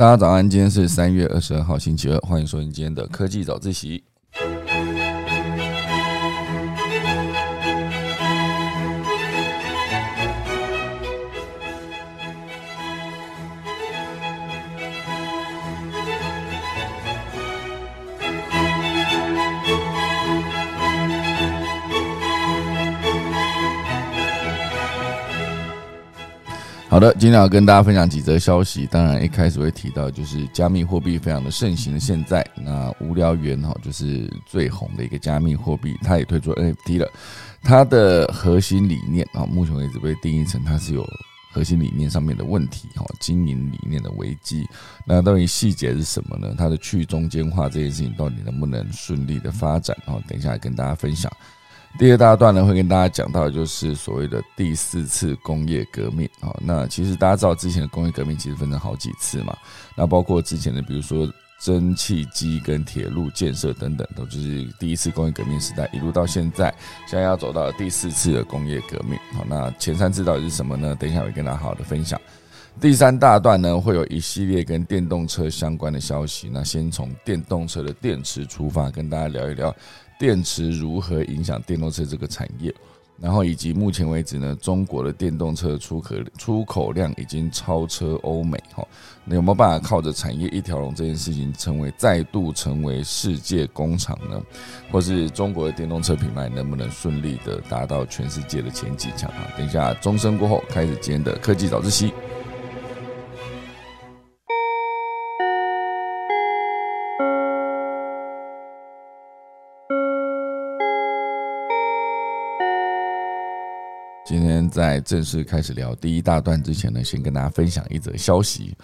大家早安，今天是三月二十二号星期二，欢迎收听今天的科技早自习。好的，今天要跟大家分享几则消息。当然，一开始会提到就是加密货币非常的盛行的现在，那无聊猿哈就是最红的一个加密货币，它也推出 NFT 了。它的核心理念啊，目前为止被定义成它是有核心理念上面的问题哈，经营理念的危机。那到底细节是什么呢？它的去中间化这件事情到底能不能顺利的发展？哈，等一下跟大家分享。第二大段呢，会跟大家讲到，就是所谓的第四次工业革命啊。那其实大家知道，之前的工业革命其实分成好几次嘛。那包括之前的，比如说蒸汽机跟铁路建设等等，都就是第一次工业革命时代，一路到现在，现在要走到第四次的工业革命。好，那前三次到底是什么呢？等一下会跟大家好好的分享。第三大段呢，会有一系列跟电动车相关的消息。那先从电动车的电池出发，跟大家聊一聊。电池如何影响电动车这个产业？然后以及目前为止呢，中国的电动车出口出口量已经超车欧美哈，那有没有办法靠着产业一条龙这件事情，成为再度成为世界工厂呢？或是中国的电动车品牌能不能顺利的达到全世界的前几强啊？等一下钟声过后，开始今天的科技早自习。今天在正式开始聊第一大段之前呢，先跟大家分享一则消息。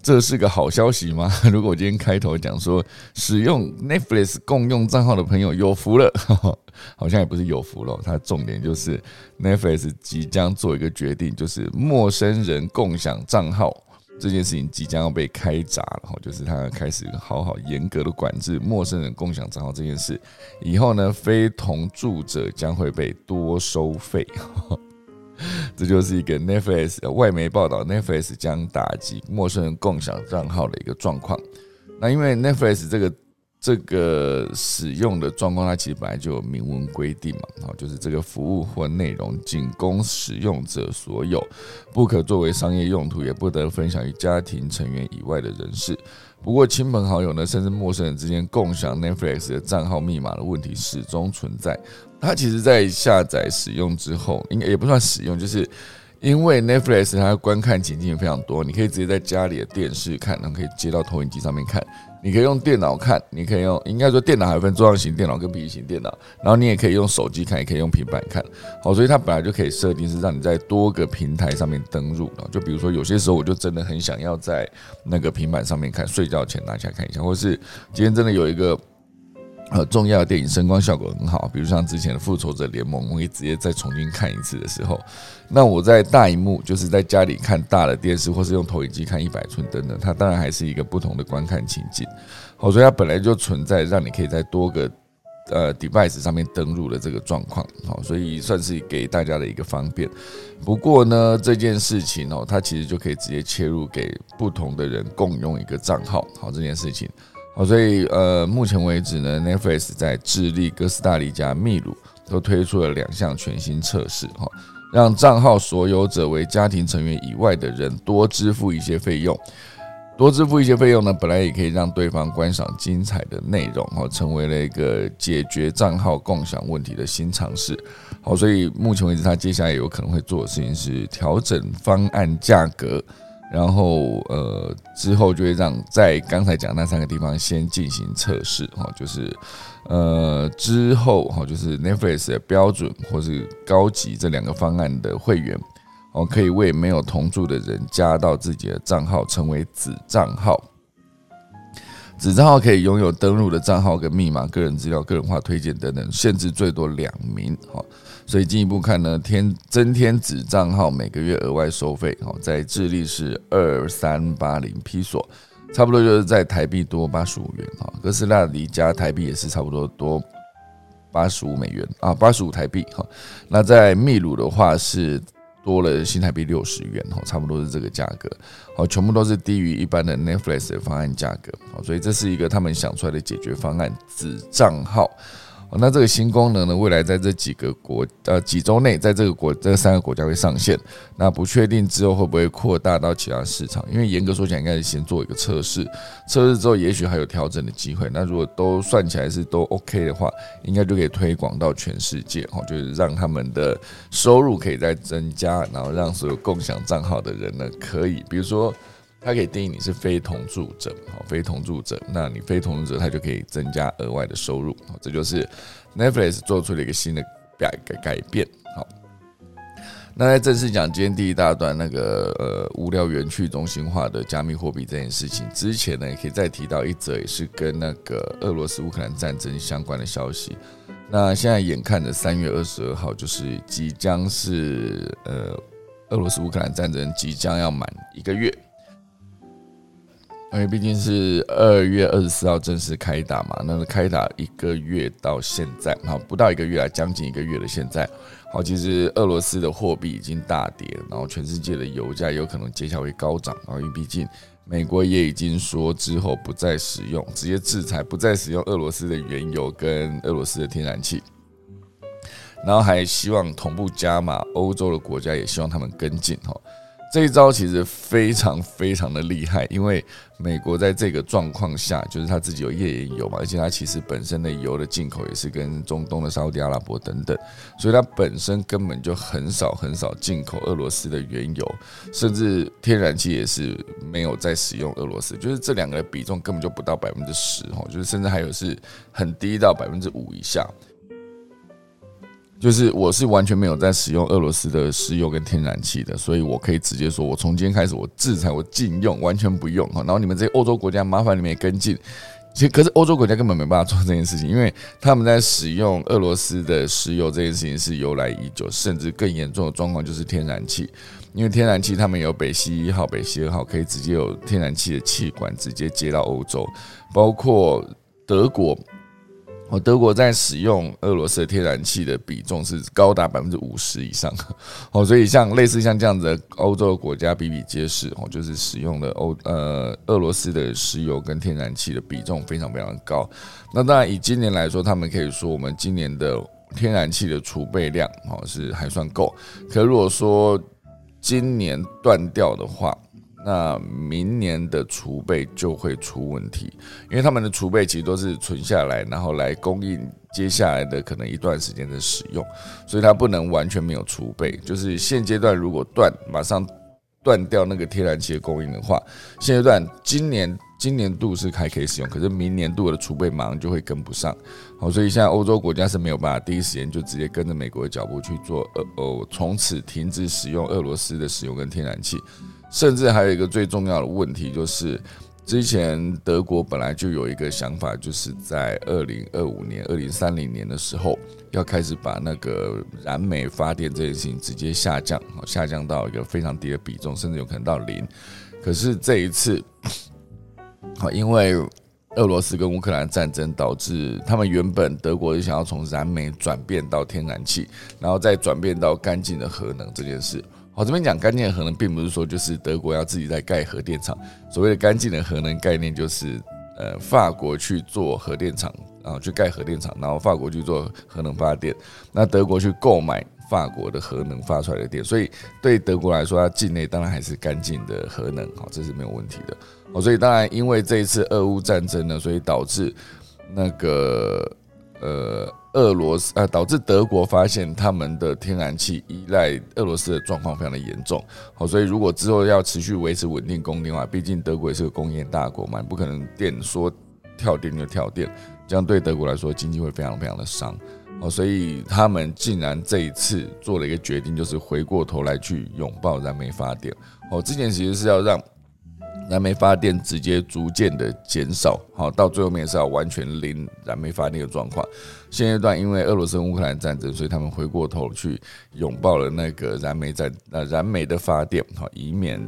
这是个好消息吗？如果我今天开头讲说使用 Netflix 共用账号的朋友有福了，好像也不是有福了。它重点就是 Netflix 即将做一个决定，就是陌生人共享账号这件事情即将要被开闸了。哈，就是它开始好好严格的管制陌生人共享账号这件事。以后呢，非同住者将会被多收费。这就是一个 Netflix 外媒报道，Netflix 将打击陌生人共享账号的一个状况。那因为 Netflix 这个这个使用的状况，它其实本来就有明文规定嘛，哦，就是这个服务或内容仅供使用者所有，不可作为商业用途，也不得分享于家庭成员以外的人士。不过，亲朋好友呢，甚至陌生人之间共享 Netflix 的账号密码的问题始终存在。它其实，在下载使用之后，应该也不算使用，就是因为 Netflix 它观看情境非常多，你可以直接在家里的电视看，然后可以接到投影机上面看。你可以用电脑看，你可以用，应该说电脑还分桌上型电脑跟笔记型电脑，然后你也可以用手机看，也可以用平板看。好，所以它本来就可以设定是让你在多个平台上面登录就比如说有些时候我就真的很想要在那个平板上面看，睡觉前拿起来看一下，或是今天真的有一个。呃，重要的电影声光效果很好，比如像之前的《复仇者联盟》，我可以直接再重新看一次的时候，那我在大荧幕，就是在家里看大的电视，或是用投影机看一百寸等等，它当然还是一个不同的观看情景。好，所以它本来就存在让你可以在多个呃 device 上面登录的这个状况。好，所以算是给大家的一个方便。不过呢，这件事情哦，它其实就可以直接切入给不同的人共用一个账号。好，这件事情。好，所以呃，目前为止呢，Netflix 在智利、哥斯达黎加、秘鲁都推出了两项全新测试，哈，让账号所有者为家庭成员以外的人多支付一些费用，多支付一些费用呢，本来也可以让对方观赏精彩的内容，哈，成为了一个解决账号共享问题的新尝试。好，所以目前为止，他接下来有可能会做的事情是调整方案价格。然后，呃，之后就会让在刚才讲那三个地方先进行测试，哈，就是，呃，之后哈，就是 Netflix 的标准或是高级这两个方案的会员，哦，可以为没有同住的人加到自己的账号，成为子账号。子账号可以拥有登录的账号跟密码、个人资料、个人化推荐等等，限制最多两名，哈。所以进一步看呢，添增添子账号每个月额外收费，哦，在智利是二三八零披索，差不多就是在台币多八十五元，哈，哥斯拉离加台币也是差不多多八十五美元啊，八十五台币，哈，那在秘鲁的话是多了新台币六十元，哈，差不多是这个价格，好，全部都是低于一般的 Netflix 的方案价格，好，所以这是一个他们想出来的解决方案，子账号。那这个新功能呢？未来在这几个国呃几周内，在这个国这三个国家会上线。那不确定之后会不会扩大到其他市场？因为严格说起来，应该是先做一个测试，测试之后也许还有调整的机会。那如果都算起来是都 OK 的话，应该就可以推广到全世界哦，就是让他们的收入可以再增加，然后让所有共享账号的人呢，可以比如说。它可以定义你是非同住者，好，非同住者，那你非同住者，它就可以增加额外的收入，好，这就是 Netflix 做出了一个新的改改改变，好。那在正式讲今天第一大段那个呃无聊园区中心化的加密货币这件事情之前呢，也可以再提到一则也是跟那个俄罗斯乌克兰战争相关的消息。那现在眼看着三月二十二号就是即将是呃俄罗斯乌克兰战争即将要满一个月。因为毕竟是二月二十四号正式开打嘛，那开打一个月到现在，好不到一个月啊，将近一个月了。现在，好，其实俄罗斯的货币已经大跌，然后全世界的油价有可能接下来会高涨。然后，因为毕竟美国也已经说之后不再使用，直接制裁，不再使用俄罗斯的原油跟俄罗斯的天然气，然后还希望同步加码，欧洲的国家也希望他们跟进，哈。这一招其实非常非常的厉害，因为美国在这个状况下，就是他自己有页岩油嘛，而且他其实本身的油的进口也是跟中东的沙特阿拉伯等等，所以它本身根本就很少很少进口俄罗斯的原油，甚至天然气也是没有在使用俄罗斯，就是这两个比重根本就不到百分之十哦，就是甚至还有是很低到百分之五以下。就是我是完全没有在使用俄罗斯的石油跟天然气的，所以我可以直接说，我从今天开始我制裁我禁用，完全不用哈。然后你们这些欧洲国家，麻烦你们也跟进。其实可是欧洲国家根本没办法做这件事情，因为他们在使用俄罗斯的石油这件事情是由来已久，甚至更严重的状况就是天然气，因为天然气他们有北溪一号、北溪二号，可以直接有天然气的气管直接接到欧洲，包括德国。哦，德国在使用俄罗斯的天然气的比重是高达百分之五十以上，哦，所以像类似像这样子的欧洲国家比比皆是，哦，就是使用的欧呃俄罗斯的石油跟天然气的比重非常非常高。那当然以今年来说，他们可以说我们今年的天然气的储备量哦是还算够，可如果说今年断掉的话。那明年的储备就会出问题，因为他们的储备其实都是存下来，然后来供应接下来的可能一段时间的使用，所以它不能完全没有储备。就是现阶段如果断，马上断掉那个天然气的供应的话，现阶段今年今年度是还可以使用，可是明年度的储备马上就会跟不上。好，所以现在欧洲国家是没有办法第一时间就直接跟着美国的脚步去做，呃哦，从此停止使用俄罗斯的石油跟天然气。甚至还有一个最重要的问题，就是之前德国本来就有一个想法，就是在二零二五年、二零三零年的时候，要开始把那个燃煤发电这件事情直接下降，下降到一个非常低的比重，甚至有可能到零。可是这一次，好，因为俄罗斯跟乌克兰战争导致他们原本德国就想要从燃煤转变到天然气，然后再转变到干净的核能这件事。好，这边讲干净的核能，并不是说就是德国要自己在盖核电厂。所谓的干净的核能概念，就是呃，法国去做核电厂，然后去盖核电厂，然后法国去做核能发电，那德国去购买法国的核能发出来的电。所以对德国来说，它境内当然还是干净的核能，好，这是没有问题的。哦，所以当然因为这一次俄乌战争呢，所以导致那个呃。俄罗斯啊，导致德国发现他们的天然气依赖俄罗斯的状况非常的严重。好，所以如果之后要持续维持稳定供电的话，毕竟德国也是个工业大国嘛，不可能电说跳电就跳电，这样对德国来说经济会非常非常的伤。好，所以他们竟然这一次做了一个决定，就是回过头来去拥抱燃煤发电。哦，之前其实是要让。燃煤发电直接逐渐的减少，好，到最后面是要完全零燃煤发电的状况。现阶段因为俄罗斯乌克兰战争，所以他们回过头去拥抱了那个燃煤在呃燃煤的发电，好，以免。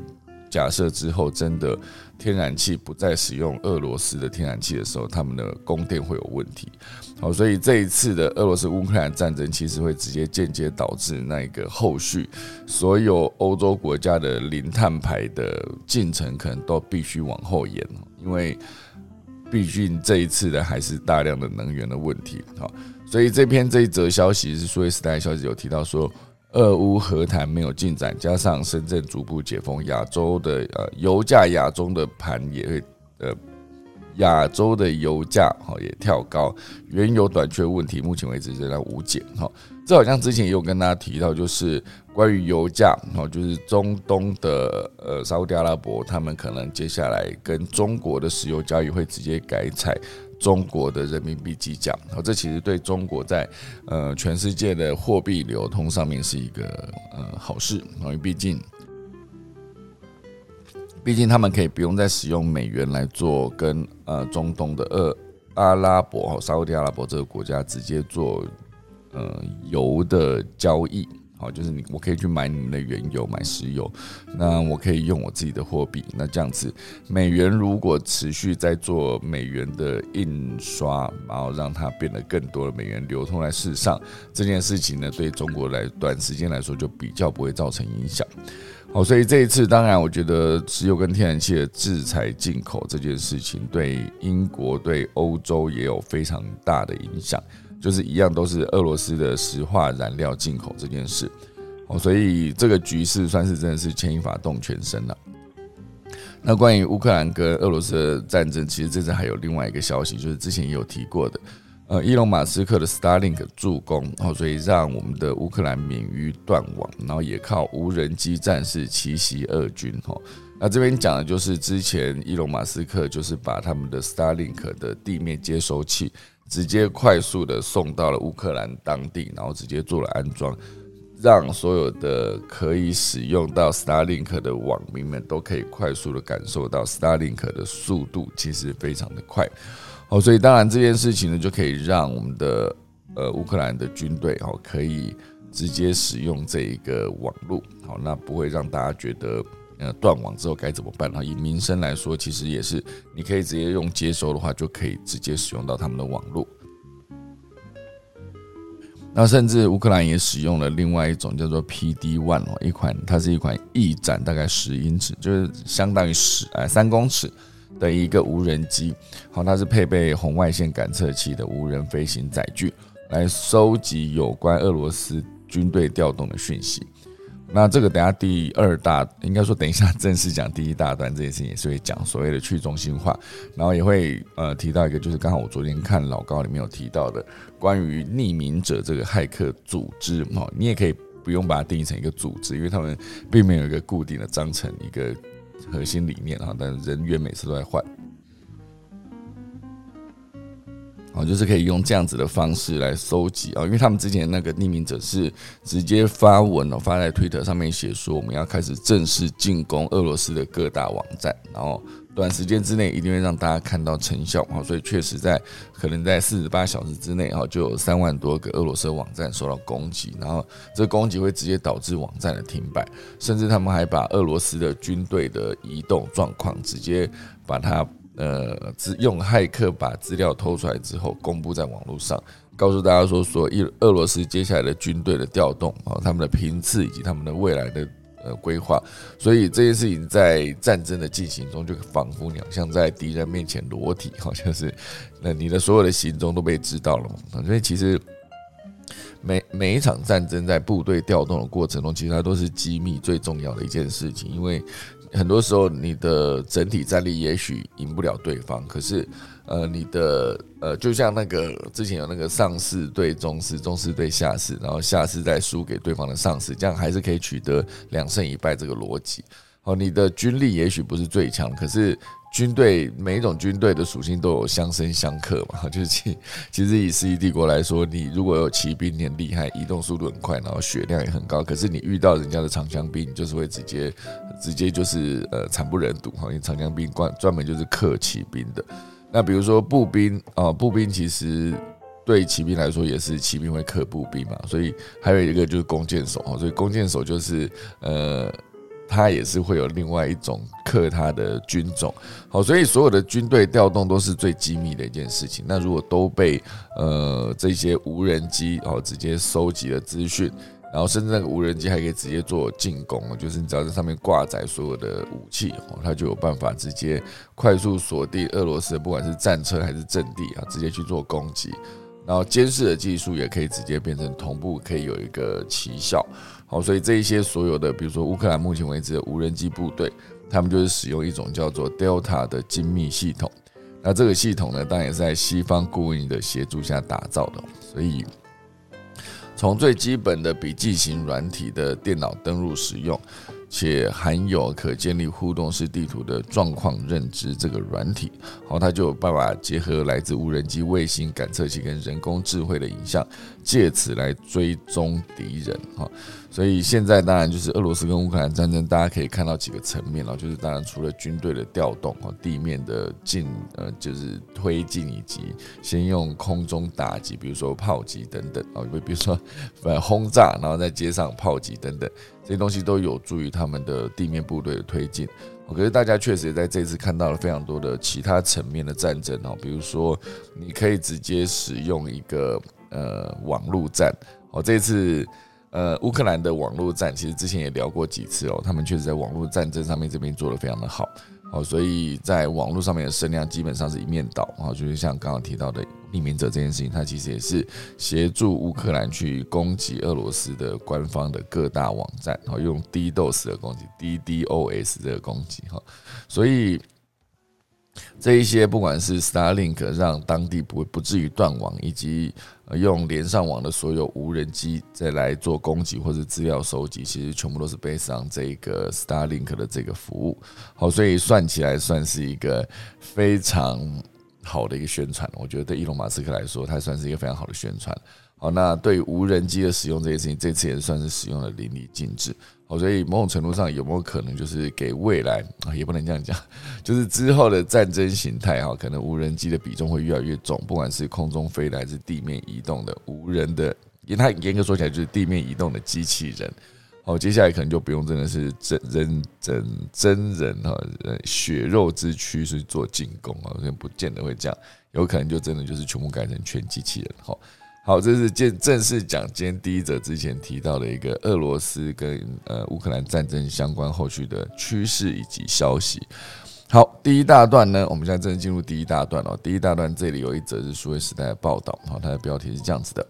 假设之后真的天然气不再使用俄罗斯的天然气的时候，他们的供电会有问题。好，所以这一次的俄罗斯乌克兰战争，其实会直接间接导致那个后续所有欧洲国家的零碳排的进程，可能都必须往后延，因为毕竟这一次的还是大量的能源的问题。好，所以这篇这一则消息是说，时代消息有提到说。俄乌和谈没有进展，加上深圳逐步解封，亚洲的呃油价亚洲的盘也会呃亚洲的油价哈也跳高，原油短缺问题目前为止仍然无解哈。这好像之前也有跟大家提到，就是关于油价哦，就是中东的呃沙特阿拉伯，他们可能接下来跟中国的石油交易会直接改采。中国的人民币计价，哦，这其实对中国在呃全世界的货币流通上面是一个呃好事，因为毕竟，毕竟他们可以不用再使用美元来做跟呃中东的呃阿拉伯、沙特阿拉伯这个国家直接做呃油的交易。好，就是你，我可以去买你们的原油，买石油，那我可以用我自己的货币。那这样子，美元如果持续在做美元的印刷，然后让它变得更多的美元流通在市上，这件事情呢，对中国来短时间来说就比较不会造成影响。好，所以这一次，当然我觉得石油跟天然气的制裁进口这件事情，对英国、对欧洲也有非常大的影响。就是一样，都是俄罗斯的石化燃料进口这件事，哦，所以这个局势算是真的是牵一发动全身了。那关于乌克兰跟俄罗斯的战争，其实这次还有另外一个消息，就是之前也有提过的，呃，伊隆马斯克的 Starlink 助攻，哦，所以让我们的乌克兰免于断网，然后也靠无人机战士奇袭俄军，哦，那这边讲的就是之前伊隆马斯克就是把他们的 Starlink 的地面接收器。直接快速的送到了乌克兰当地，然后直接做了安装，让所有的可以使用到 Starlink 的网民们都可以快速的感受到 Starlink 的速度其实非常的快。哦，所以当然这件事情呢，就可以让我们的呃乌克兰的军队哦可以直接使用这一个网络，好，那不会让大家觉得。呃，断网之后该怎么办？哈，以民生来说，其实也是你可以直接用接收的话，就可以直接使用到他们的网络。那甚至乌克兰也使用了另外一种叫做 PD One 哦，一款它是一款翼展大概十英尺，就是相当于十哎三公尺的一个无人机。好，它是配备红外线感测器的无人飞行载具，来收集有关俄罗斯军队调动的讯息。那这个等下第二大，应该说等一下正式讲第一大段这件事情也是会讲所谓的去中心化，然后也会呃提到一个，就是刚好我昨天看老高里面有提到的关于匿名者这个骇客组织哦，你也可以不用把它定义成一个组织，因为他们并没有一个固定的章程一个核心理念啊，但人员每次都在换。哦，就是可以用这样子的方式来收集啊，因为他们之前那个匿名者是直接发文哦，发在推特上面写说我们要开始正式进攻俄罗斯的各大网站，然后短时间之内一定会让大家看到成效啊，所以确实在可能在四十八小时之内啊，就有三万多个俄罗斯网站受到攻击，然后这攻击会直接导致网站的停摆，甚至他们还把俄罗斯的军队的移动状况直接把它。呃，资用骇客把资料偷出来之后，公布在网络上，告诉大家说，说一俄罗斯接下来的军队的调动啊，他们的频次以及他们的未来的呃规划，所以这件事情在战争的进行中，就仿佛你好像在敌人面前裸体，好像是那你的所有的行踪都被知道了嘛？所以其实每每一场战争在部队调动的过程中，其实它都是机密最重要的一件事情，因为。很多时候，你的整体战力也许赢不了对方，可是，呃，你的呃，就像那个之前有那个上士对中士，中士对下士，然后下士再输给对方的上士，这样还是可以取得两胜一败这个逻辑。哦，你的军力也许不是最强，可是。军队每一种军队的属性都有相生相克嘛，就是其其实以世纪帝国来说，你如果有骑兵，你很厉害，移动速度很快，然后血量也很高，可是你遇到人家的长枪兵，就是会直接直接就是呃惨不忍睹哈，因为长枪兵专专门就是克骑兵的。那比如说步兵啊，步兵其实对骑兵来说也是骑兵会克步兵嘛，所以还有一个就是弓箭手哈，所以弓箭手就是呃。他也是会有另外一种克他的军种。好，所以所有的军队调动都是最机密的一件事情。那如果都被呃这些无人机哦直接收集了资讯。然后甚至那个无人机还可以直接做进攻，就是你只要在上面挂载所有的武器，它就有办法直接快速锁定俄罗斯的不管是战车还是阵地啊，直接去做攻击。然后监视的技术也可以直接变成同步，可以有一个奇效。好，所以这一些所有的，比如说乌克兰目前为止的无人机部队，他们就是使用一种叫做 Delta 的精密系统。那这个系统呢，当然也是在西方顾问的协助下打造的，所以。从最基本的笔记型软体的电脑登录使用，且含有可建立互动式地图的状况认知这个软体，好，它就有办法结合来自无人机、卫星感测器跟人工智慧的影像，借此来追踪敌人，哈。所以现在当然就是俄罗斯跟乌克兰战争，大家可以看到几个层面了，就是当然除了军队的调动哦，地面的进呃就是推进以及先用空中打击，比如说炮击等等啊，比如说呃轰炸，然后在街上炮击等等这些东西都有助于他们的地面部队的推进。可是大家确实也在这次看到了非常多的其他层面的战争哦，比如说你可以直接使用一个呃网络战哦，这次。呃，乌克兰的网络战其实之前也聊过几次哦，他们确实在网络战争上面这边做的非常的好，好，所以在网络上面的声量基本上是一面倒啊，就是像刚刚提到的匿名者这件事情，它其实也是协助乌克兰去攻击俄罗斯的官方的各大网站，好，用 DDoS 的攻击，DDoS 这个攻击哈，所以。这一些不管是 Starlink 让当地不不至于断网，以及用连上网的所有无人机再来做攻击或者资料收集，其实全部都是 based on 这个 Starlink 的这个服务。好，所以算起来算是一个非常好的一个宣传。我觉得对伊隆马斯克来说，它算是一个非常好的宣传。好，那对无人机的使用这些事情，这次也算是使用的淋漓尽致。好，所以某种程度上有没有可能就是给未来啊，也不能这样讲，就是之后的战争形态哈，可能无人机的比重会越来越重，不管是空中飞的还是地面移动的无人的，因为它严格说起来就是地面移动的机器人。好，接下来可能就不用真的是真人真真人哈，血肉之躯去做进攻啊，可能不见得会这样，有可能就真的就是全部改成全机器人哈。好，这是正正式讲今天第一则之前提到的一个俄罗斯跟呃乌克兰战争相关后续的趋势以及消息。好，第一大段呢，我们现在正式进入第一大段哦。第一大段这里有一则是数位时代的报道，好，它的标题是这样子的：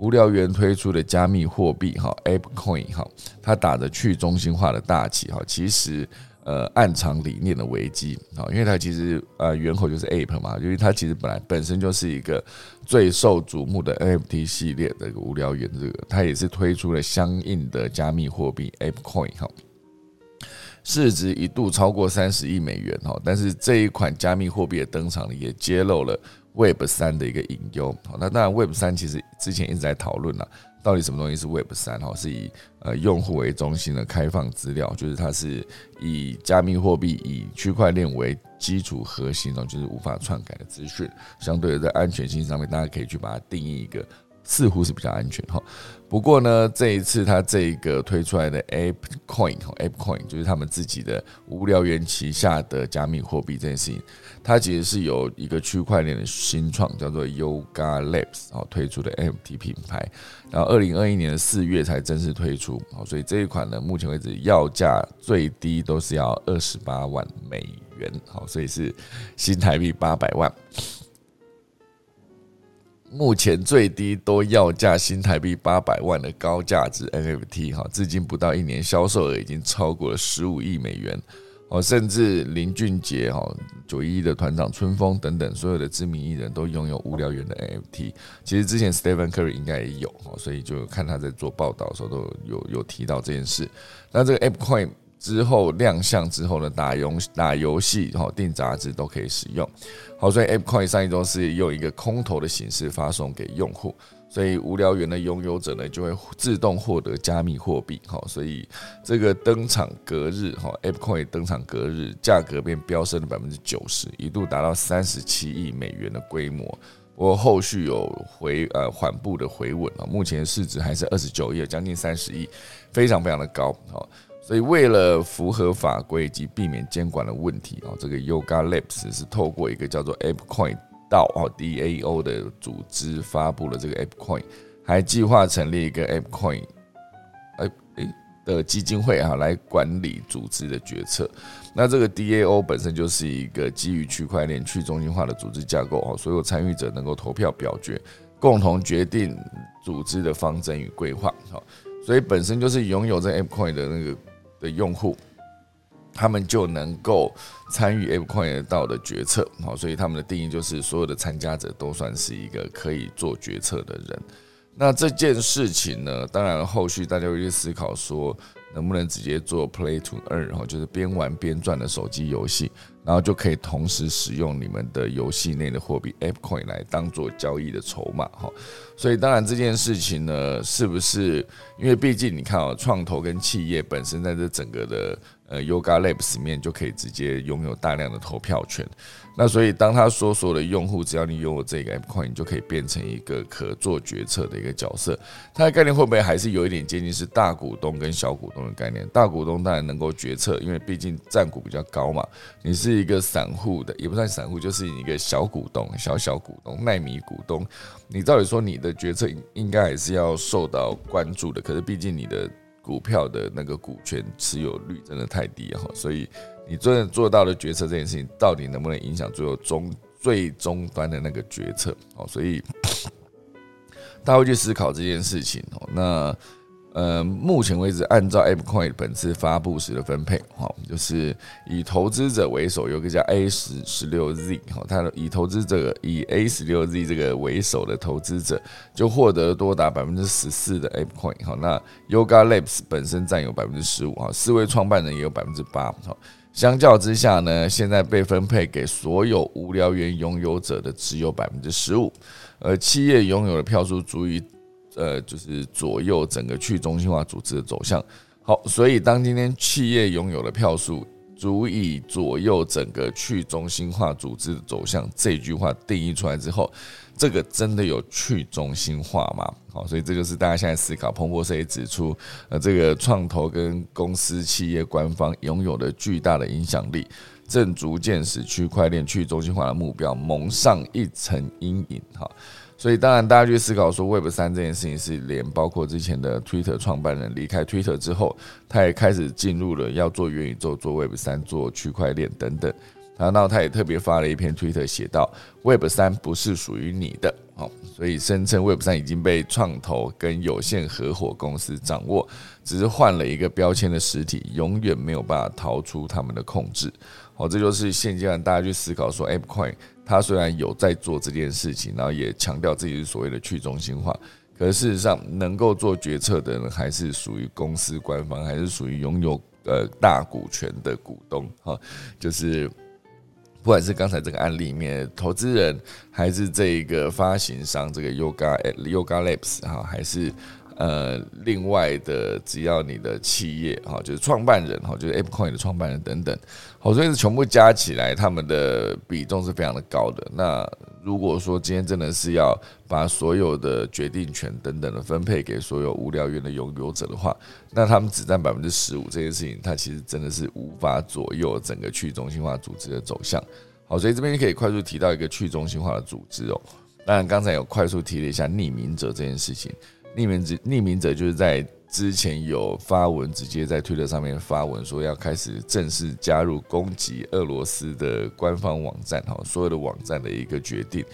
无聊猿推出的加密货币哈，ApeCoin 哈，它打着去中心化的大旗哈，其实。呃，暗藏理念的危机啊，因为它其实呃，元口就是 Ape 嘛，因为它其实本来本身就是一个最受瞩目的 NFT 系列的一个无聊猿，这个它也是推出了相应的加密货币 ApeCoin 哈，市值一度超过三十亿美元哈，但是这一款加密货币的登场也揭露了 Web 三的一个隐忧。好，那当然 Web 三其实之前一直在讨论了。到底什么东西是 Web 三？哈，是以呃用户为中心的开放资料，就是它是以加密货币、以区块链为基础核心哦，就是无法篡改的资讯。相对的，在安全性上面，大家可以去把它定义一个。似乎是比较安全哈，不过呢，这一次它这个推出来的 App Coin，App Coin 就是他们自己的无聊猿旗下的加密货币这件事情，它其实是有一个区块链的新创叫做 Yoga Labs 哦推出的 NFT 品牌，然后二零二一年的四月才正式推出，好，所以这一款呢，目前为止要价最低都是要二十八万美元，好，所以是新台币八百万。目前最低都要价新台币八百万的高价值 NFT 哈，至今不到一年，销售额已经超过了十五亿美元哦，甚至林俊杰哈、九一一的团长春风等等，所有的知名艺人都拥有无聊猿的 NFT。其实之前 Stephen Curry 应该也有，所以就看他在做报道的时候都有有提到这件事。那这个 App Coin。之后亮相之后呢，打游打游戏、哈订杂志都可以使用。好，所以 App Coin 上一周是用一个空投的形式发送给用户，所以无聊猿的拥有者呢就会自动获得加密货币。好，所以这个登场隔日，哈 ApeCoin 登场隔日价格便飙升了百分之九十，一度达到三十七亿美元的规模。不过后续有回呃缓步的回稳啊，目前市值还是二十九亿，将近三十亿，非常非常的高。好。所以为了符合法规以及避免监管的问题啊，这个 Yoga Labs 是透过一个叫做 ApeCoin 道哦 DAO 的组织发布了这个 AppCoin，还计划成立一个 AppCoin，哎哎。的基金会啊，来管理组织的决策。那这个 DAO 本身就是一个基于区块链去中心化的组织架构哦，所有参与者能够投票表决，共同决定组织的方针与规划。好，所以本身就是拥有这 AppCoin 的那个的用户，他们就能够参与 ApeCoin 道的决策。好，所以他们的定义就是所有的参加者都算是一个可以做决策的人。那这件事情呢？当然，后续大家会去思考说，能不能直接做 Play to Earn，然后就是边玩边赚的手机游戏，然后就可以同时使用你们的游戏内的货币 App Coin 来当做交易的筹码哈。所以，当然这件事情呢，是不是因为毕竟你看哦，创投跟企业本身在这整个的呃 Yoga Labs 面就可以直接拥有大量的投票权。那所以，当他说所有的用户，只要你拥有这个 App Coin，你就可以变成一个可做决策的一个角色。它的概念会不会还是有一点接近是大股东跟小股东的概念？大股东当然能够决策，因为毕竟占股比较高嘛。你是一个散户的，也不算散户，就是一个小股东、小小股东、奈米股东。你照理说，你的决策应该还是要受到关注的。可是，毕竟你的股票的那个股权持有率真的太低哈，所以。你真的做到了决策这件事情，到底能不能影响最后终最终端的那个决策？哦，所以大家会去思考这件事情哦。那呃，目前为止，按照 ApeCoin 本次发布时的分配，哈，就是以投资者为首，有个叫 A 十十六 Z，哈，它以投资者以 A 十六 Z 这个为首的投资者，就获得多达百分之十四的 ApeCoin，哈，那 Yoga Labs 本身占有百分之十五，哈，四位创办人也有百分之八，哈。相较之下呢，现在被分配给所有无聊猿拥有者的只有百分之十五，而企业拥有的票数足以，呃，就是左右整个去中心化组织的走向。好，所以当今天企业拥有的票数足以左右整个去中心化组织的走向这句话定义出来之后。这个真的有去中心化吗？好，所以这就是大家现在思考。彭博社也指出，呃，这个创投跟公司、企业、官方拥有的巨大的影响力，正逐渐使区块链去中心化的目标蒙上一层阴影。哈，所以当然大家去思考说，Web 三这件事情是连包括之前的 Twitter 创办人离开 Twitter 之后，他也开始进入了要做元宇宙、做 Web 三、做区块链等等。然后他也特别发了一篇推特，写道：“Web 三不是属于你的，哦，所以声称 Web 三已经被创投跟有限合伙公司掌握，只是换了一个标签的实体，永远没有办法逃出他们的控制。哦，这就是现阶段大家去思考说，ApeCoin 他虽然有在做这件事情，然后也强调自己是所谓的去中心化，可是事实上能够做决策的人还是属于公司官方，还是属于拥有呃大股权的股东，哈，就是。”不管是刚才这个案例里面投资人，还是这一个发行商，这个 Yoga Yoga Labs 哈，还是呃另外的，只要你的企业哈，就是创办人哈，就是 ApeCoin 的创办人等等，好，所以是全部加起来，他们的比重是非常的高的。那如果说今天真的是要把所有的决定权等等的分配给所有无聊猿的拥有者的话，那他们只占百分之十五，这件事情它其实真的是无法左右整个去中心化组织的走向。好，所以这边可以快速提到一个去中心化的组织哦。当然，刚才有快速提了一下匿名者这件事情。匿名者，匿名者就是在之前有发文，直接在推特上面发文说要开始正式加入攻击俄罗斯的官方网站，哈，所有的网站的一个决定。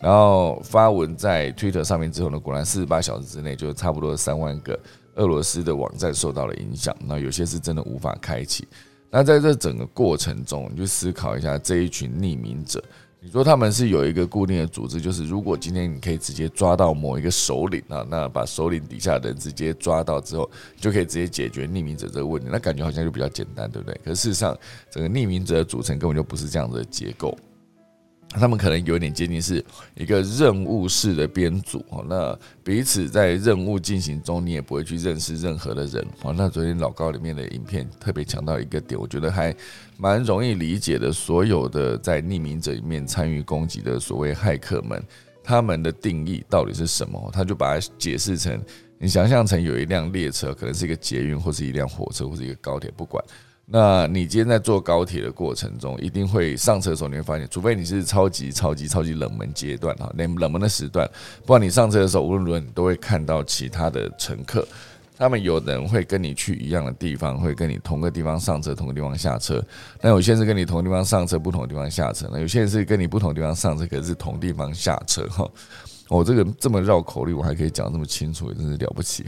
然后发文在推特上面之后呢，果然四十八小时之内就差不多三万个俄罗斯的网站受到了影响。那有些是真的无法开启。那在这整个过程中，你就思考一下这一群匿名者，你说他们是有一个固定的组织，就是如果今天你可以直接抓到某一个首领啊，那把首领底下的人直接抓到之后，就可以直接解决匿名者这个问题，那感觉好像就比较简单，对不对？可事实上，整个匿名者的组成根本就不是这样子的结构。他们可能有点接近是一个任务式的编组哦，那彼此在任务进行中，你也不会去认识任何的人哦。那昨天老高里面的影片特别强调一个点，我觉得还蛮容易理解的。所有的在匿名者里面参与攻击的所谓骇客们，他们的定义到底是什么？他就把它解释成你想象成有一辆列车，可能是一个捷运，或是一辆火车，或是一个高铁，不管。那你今天在坐高铁的过程中，一定会上车的时候，你会发现，除非你是超级超级超级冷门阶段哈，冷冷门的时段，不管你上车的时候，无论如何你都会看到其他的乘客，他们有人会跟你去一样的地方，会跟你同个地方上车，同个地方下车。那有些人是跟你同个地方上车，不同地方下车。那有些人是跟你不同地方上车，可是同地方下车哈。我这个这么绕口令，我还可以讲这么清楚，真是了不起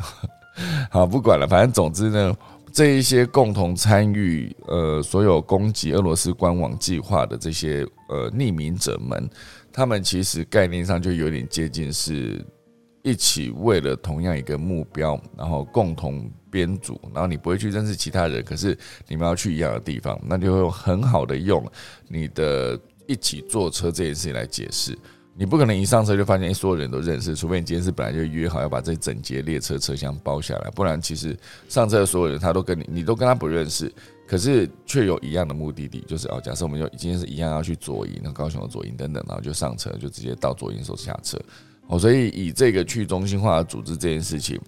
好，不管了，反正总之呢。这一些共同参与呃所有攻击俄罗斯官网计划的这些呃匿名者们，他们其实概念上就有点接近，是一起为了同样一个目标，然后共同编组，然后你不会去认识其他人，可是你们要去一样的地方，那就会很好的用你的一起坐车这件事情来解释。你不可能一上车就发现所有人都认识，除非你今天是本来就约好要把这整节列车车厢包下来，不然其实上车的所有人他都跟你，你都跟他不认识，可是却有一样的目的地，就是哦，假设我们就今天是一样要去左营，那高雄的左营等等，然后就上车就直接到左营时候下车，哦，所以以这个去中心化的组织这件事情，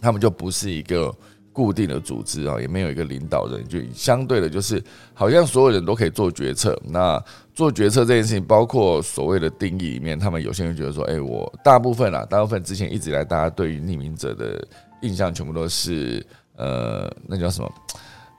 他们就不是一个。固定的组织啊，也没有一个领导人，就相对的，就是好像所有人都可以做决策。那做决策这件事情，包括所谓的定义里面，他们有些人觉得说，哎，我大部分啊，大部分之前一直以来，大家对于匿名者的印象，全部都是呃，那叫什么？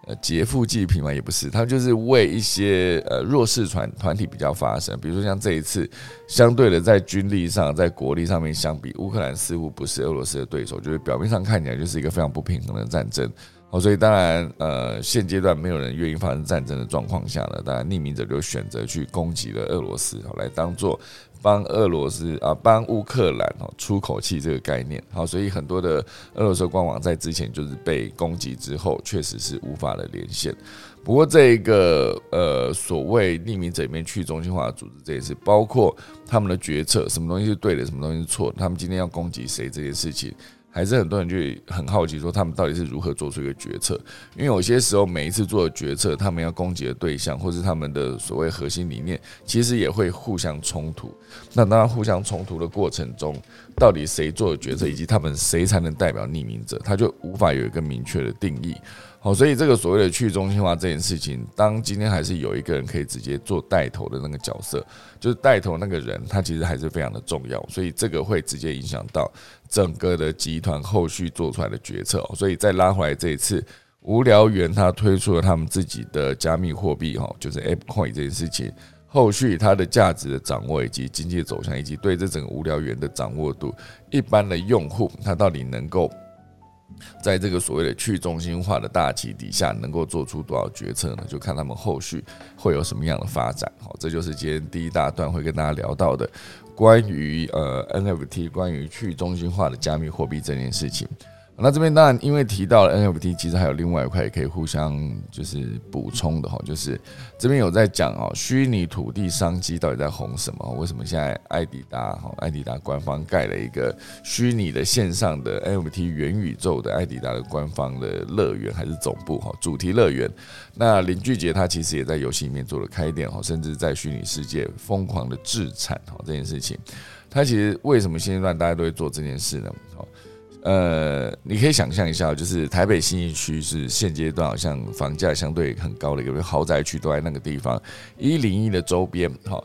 呃，劫富济贫嘛，也不是，他就是为一些呃弱势团团体比较发声。比如说像这一次，相对的在军力上，在国力上面相比，乌克兰似乎不是俄罗斯的对手，就是表面上看起来就是一个非常不平衡的战争。哦，所以当然，呃，现阶段没有人愿意发生战争的状况下呢，当然匿名者就选择去攻击了俄罗斯，来当做。帮俄罗斯啊，帮乌克兰哦出口气这个概念，好，所以很多的俄罗斯官网在之前就是被攻击之后，确实是无法的连线。不过这一个呃所谓匿名者里面去中心化的组织这件事，包括他们的决策，什么东西是对的，什么东西是错的，他们今天要攻击谁这件事情。还是很多人就很好奇，说他们到底是如何做出一个决策？因为有些时候，每一次做的决策，他们要攻击的对象，或是他们的所谓核心理念，其实也会互相冲突。那当然，互相冲突的过程中，到底谁做的决策，以及他们谁才能代表匿名者，他就无法有一个明确的定义。好，所以这个所谓的去中心化这件事情，当今天还是有一个人可以直接做带头的那个角色，就是带头那个人，他其实还是非常的重要。所以这个会直接影响到整个的集团后续做出来的决策。所以再拉回来这一次，无聊猿他推出了他们自己的加密货币，哈，就是 App Coin 这件事情，后续它的价值的掌握，以及经济走向，以及对这整个无聊猿的掌握度，一般的用户他到底能够。在这个所谓的去中心化的大旗底下，能够做出多少决策呢？就看他们后续会有什么样的发展。好，这就是今天第一大段会跟大家聊到的关于呃 NFT，关于去中心化的加密货币这件事情。那这边当然，因为提到了 NFT，其实还有另外一块也可以互相就是补充的哈，就是这边有在讲哦，虚拟土地商机到底在红什么？为什么现在艾迪达哈，艾迪达官方盖了一个虚拟的线上的 NFT 元宇宙的艾迪达的官方的乐园还是总部哈，主题乐园。那林俊杰他其实也在游戏里面做了开店哈，甚至在虚拟世界疯狂的制产哈这件事情，他其实为什么现阶段大家都会做这件事呢？好。呃，你可以想象一下，就是台北新一区是现阶段好像房价相对很高的一个豪宅区，都在那个地方一零一的周边，哈。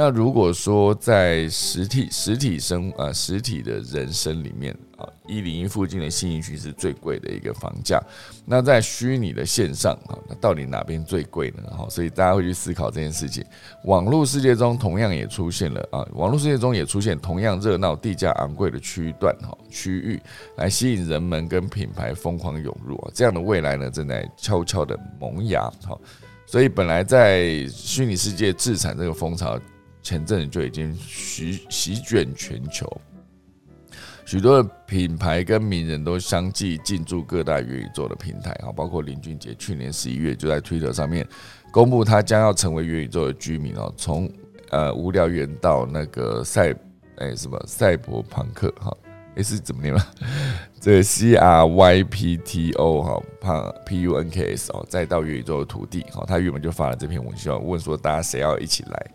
那如果说在实体实体生啊实体的人生里面啊，一零一附近的信义区是最贵的一个房价。那在虚拟的线上啊，那到底哪边最贵呢？哈，所以大家会去思考这件事情。网络世界中同样也出现了啊，网络世界中也出现同样热闹、地价昂贵的区段哈区域，来吸引人们跟品牌疯狂涌入啊。这样的未来呢，正在悄悄的萌芽。哈，所以本来在虚拟世界自产这个风潮。前阵子就已经席席卷全球，许多的品牌跟名人都相继进驻各大元宇宙的平台啊，包括林俊杰去年十一月就在 Twitter 上面公布他将要成为元宇宙的居民哦，从呃无聊猿到那个赛哎什么赛博朋克哈，哎是怎么念了？这 C R Y P T O 哈，胖 P U N K S 哦，再到元宇宙的土地哈，他原本就发了这篇文章，问说大家谁要一起来。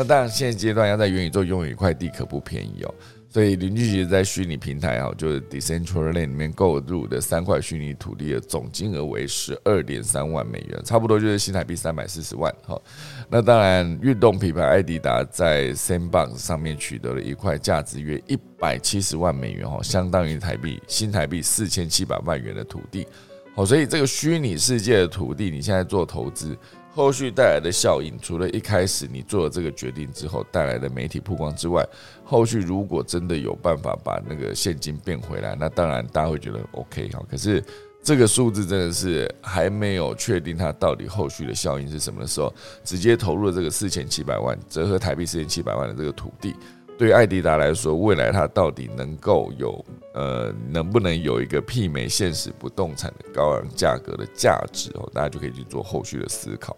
那当然，现阶段要在元宇宙拥有一块地可不便宜哦。所以林俊杰，在虚拟平台啊，就是 Decentraland 里面购入的三块虚拟土地的总金额为十二点三万美元，差不多就是新台币三百四十万。哈，那当然，运动品牌艾迪达在 Sandbox 上面取得了一块价值约一百七十万美元，哈，相当于台币新台币四千七百万元的土地。好，所以这个虚拟世界的土地，你现在做投资。后续带来的效应，除了一开始你做了这个决定之后带来的媒体曝光之外，后续如果真的有办法把那个现金变回来，那当然大家会觉得 OK 哈。可是这个数字真的是还没有确定它到底后续的效应是什么的时候，直接投入了这个四千七百万，折合台币四千七百万的这个土地，对艾迪达来说，未来它到底能够有呃能不能有一个媲美现实不动产的高昂价格的价值哦，大家就可以去做后续的思考。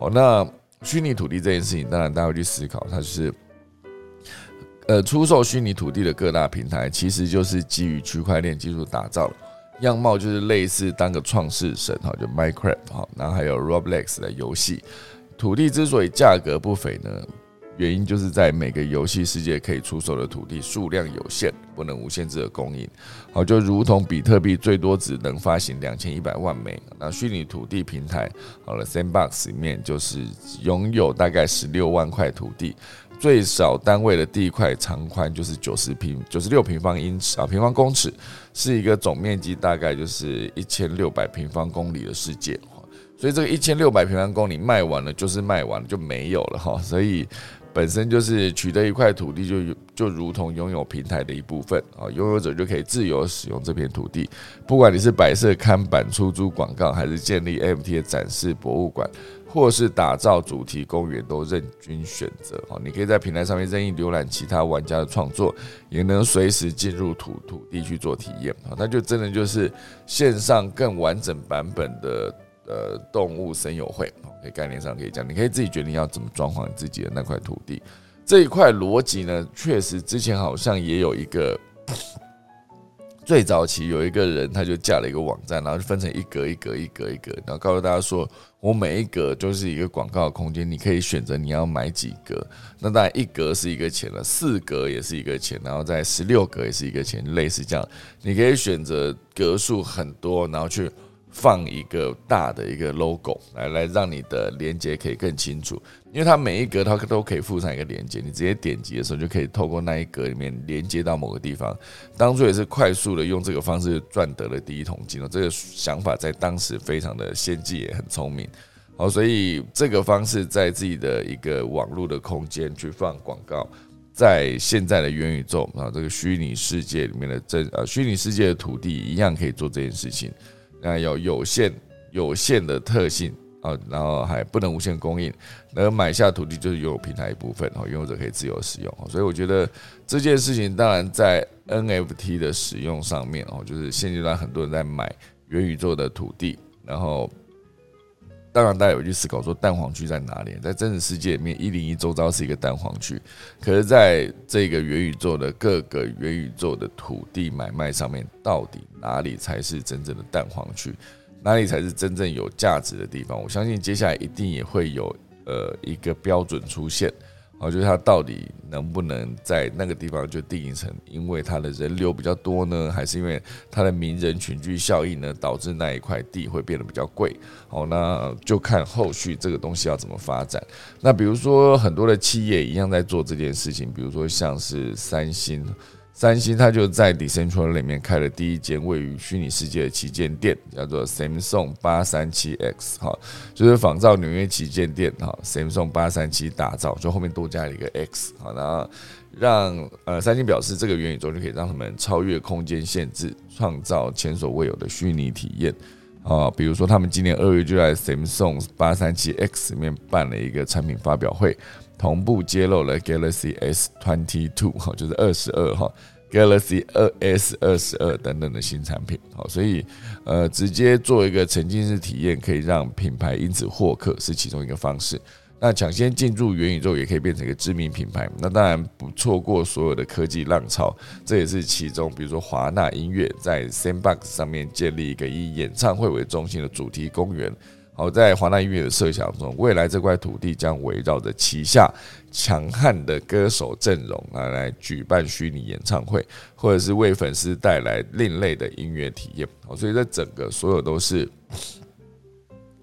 哦，那虚拟土地这件事情，当然大家会去思考，它就是呃出售虚拟土地的各大平台，其实就是基于区块链技术打造的，样貌就是类似当个创世神哈，就 Minecraft 哈，然后还有 Roblox 的游戏。土地之所以价格不菲呢？原因就是在每个游戏世界可以出售的土地数量有限，不能无限制的供应。好，就如同比特币最多只能发行两千一百万枚，那虚拟土地平台好了，Sandbox 里面就是拥有大概十六万块土地，最少单位的地块长宽就是九十平九十六平方英尺啊，平方公尺是一个总面积大概就是一千六百平方公里的世界。所以这个一千六百平方公里卖完了就是卖完了就没有了哈，所以。本身就是取得一块土地，就就如同拥有平台的一部分啊，拥有者就可以自由使用这片土地。不管你是摆设看板、出租广告，还是建立 MT 的展示博物馆，或是打造主题公园，都任君选择啊。你可以在平台上面任意浏览其他玩家的创作，也能随时进入土土地去做体验啊。那就真的就是线上更完整版本的。呃，动物森友会，可以概念上可以讲，你可以自己决定要怎么装潢你自己的那块土地。这一块逻辑呢，确实之前好像也有一个，最早期有一个人他就架了一个网站，然后就分成一格一格一格一格，然后告诉大家说，我每一格就是一个广告空间，你可以选择你要买几格。那当然一格是一个钱了，四格也是一个钱，然后在十六格也是一个钱，类似这样，你可以选择格数很多，然后去。放一个大的一个 logo 来来让你的连接可以更清楚，因为它每一格它都可以附上一个连接，你直接点击的时候就可以透过那一格里面连接到某个地方。当初也是快速的用这个方式赚得了第一桶金哦，这个想法在当时非常的先进也很聪明。好，所以这个方式在自己的一个网络的空间去放广告，在现在的元宇宙啊这个虚拟世界里面的真呃虚拟世界的土地一样可以做这件事情。那有有限有限的特性啊，然后还不能无限供应，而买下土地就是拥有平台一部分哦，拥有者可以自由使用所以我觉得这件事情当然在 NFT 的使用上面哦，就是现阶段很多人在买元宇宙的土地，然后。当然，大家有去思考说蛋黄区在哪里？在真实世界里面，一零一周遭是一个蛋黄区，可是在这个元宇宙的各个元宇宙的土地买卖上面，到底哪里才是真正的蛋黄区？哪里才是真正有价值的地方？我相信接下来一定也会有呃一个标准出现。哦，就是它到底能不能在那个地方就定义成，因为它的人流比较多呢，还是因为它的名人群聚效应呢，导致那一块地会变得比较贵？哦，那就看后续这个东西要怎么发展。那比如说很多的企业一样在做这件事情，比如说像是三星。三星它就在 d e c e n t r a l 里面开了第一间位于虚拟世界的旗舰店，叫做 Samsung 八三七 X 哈，就是仿照纽约旗舰店哈，Samsung 八三七打造，就后面多加了一个 X 好，然后让呃三星表示这个元宇宙就可以让他们超越空间限制，创造前所未有的虚拟体验啊，比如说他们今年二月就在 Samsung 八三七 X 里面办了一个产品发表会。同步揭露了 Galaxy S Twenty Two 哈，就是二十二哈，Galaxy 二 S 二十二等等的新产品，好，所以呃，直接做一个沉浸式体验，可以让品牌因此获客，是其中一个方式。那抢先进入元宇宙，也可以变成一个知名品牌。那当然不错过所有的科技浪潮，这也是其中。比如说华纳音乐在 Sandbox 上面建立一个以演唱会为中心的主题公园。好，在华纳音乐的设想中，未来这块土地将围绕着旗下强悍的歌手阵容啊来举办虚拟演唱会，或者是为粉丝带来另类的音乐体验。好，所以这整个所有都是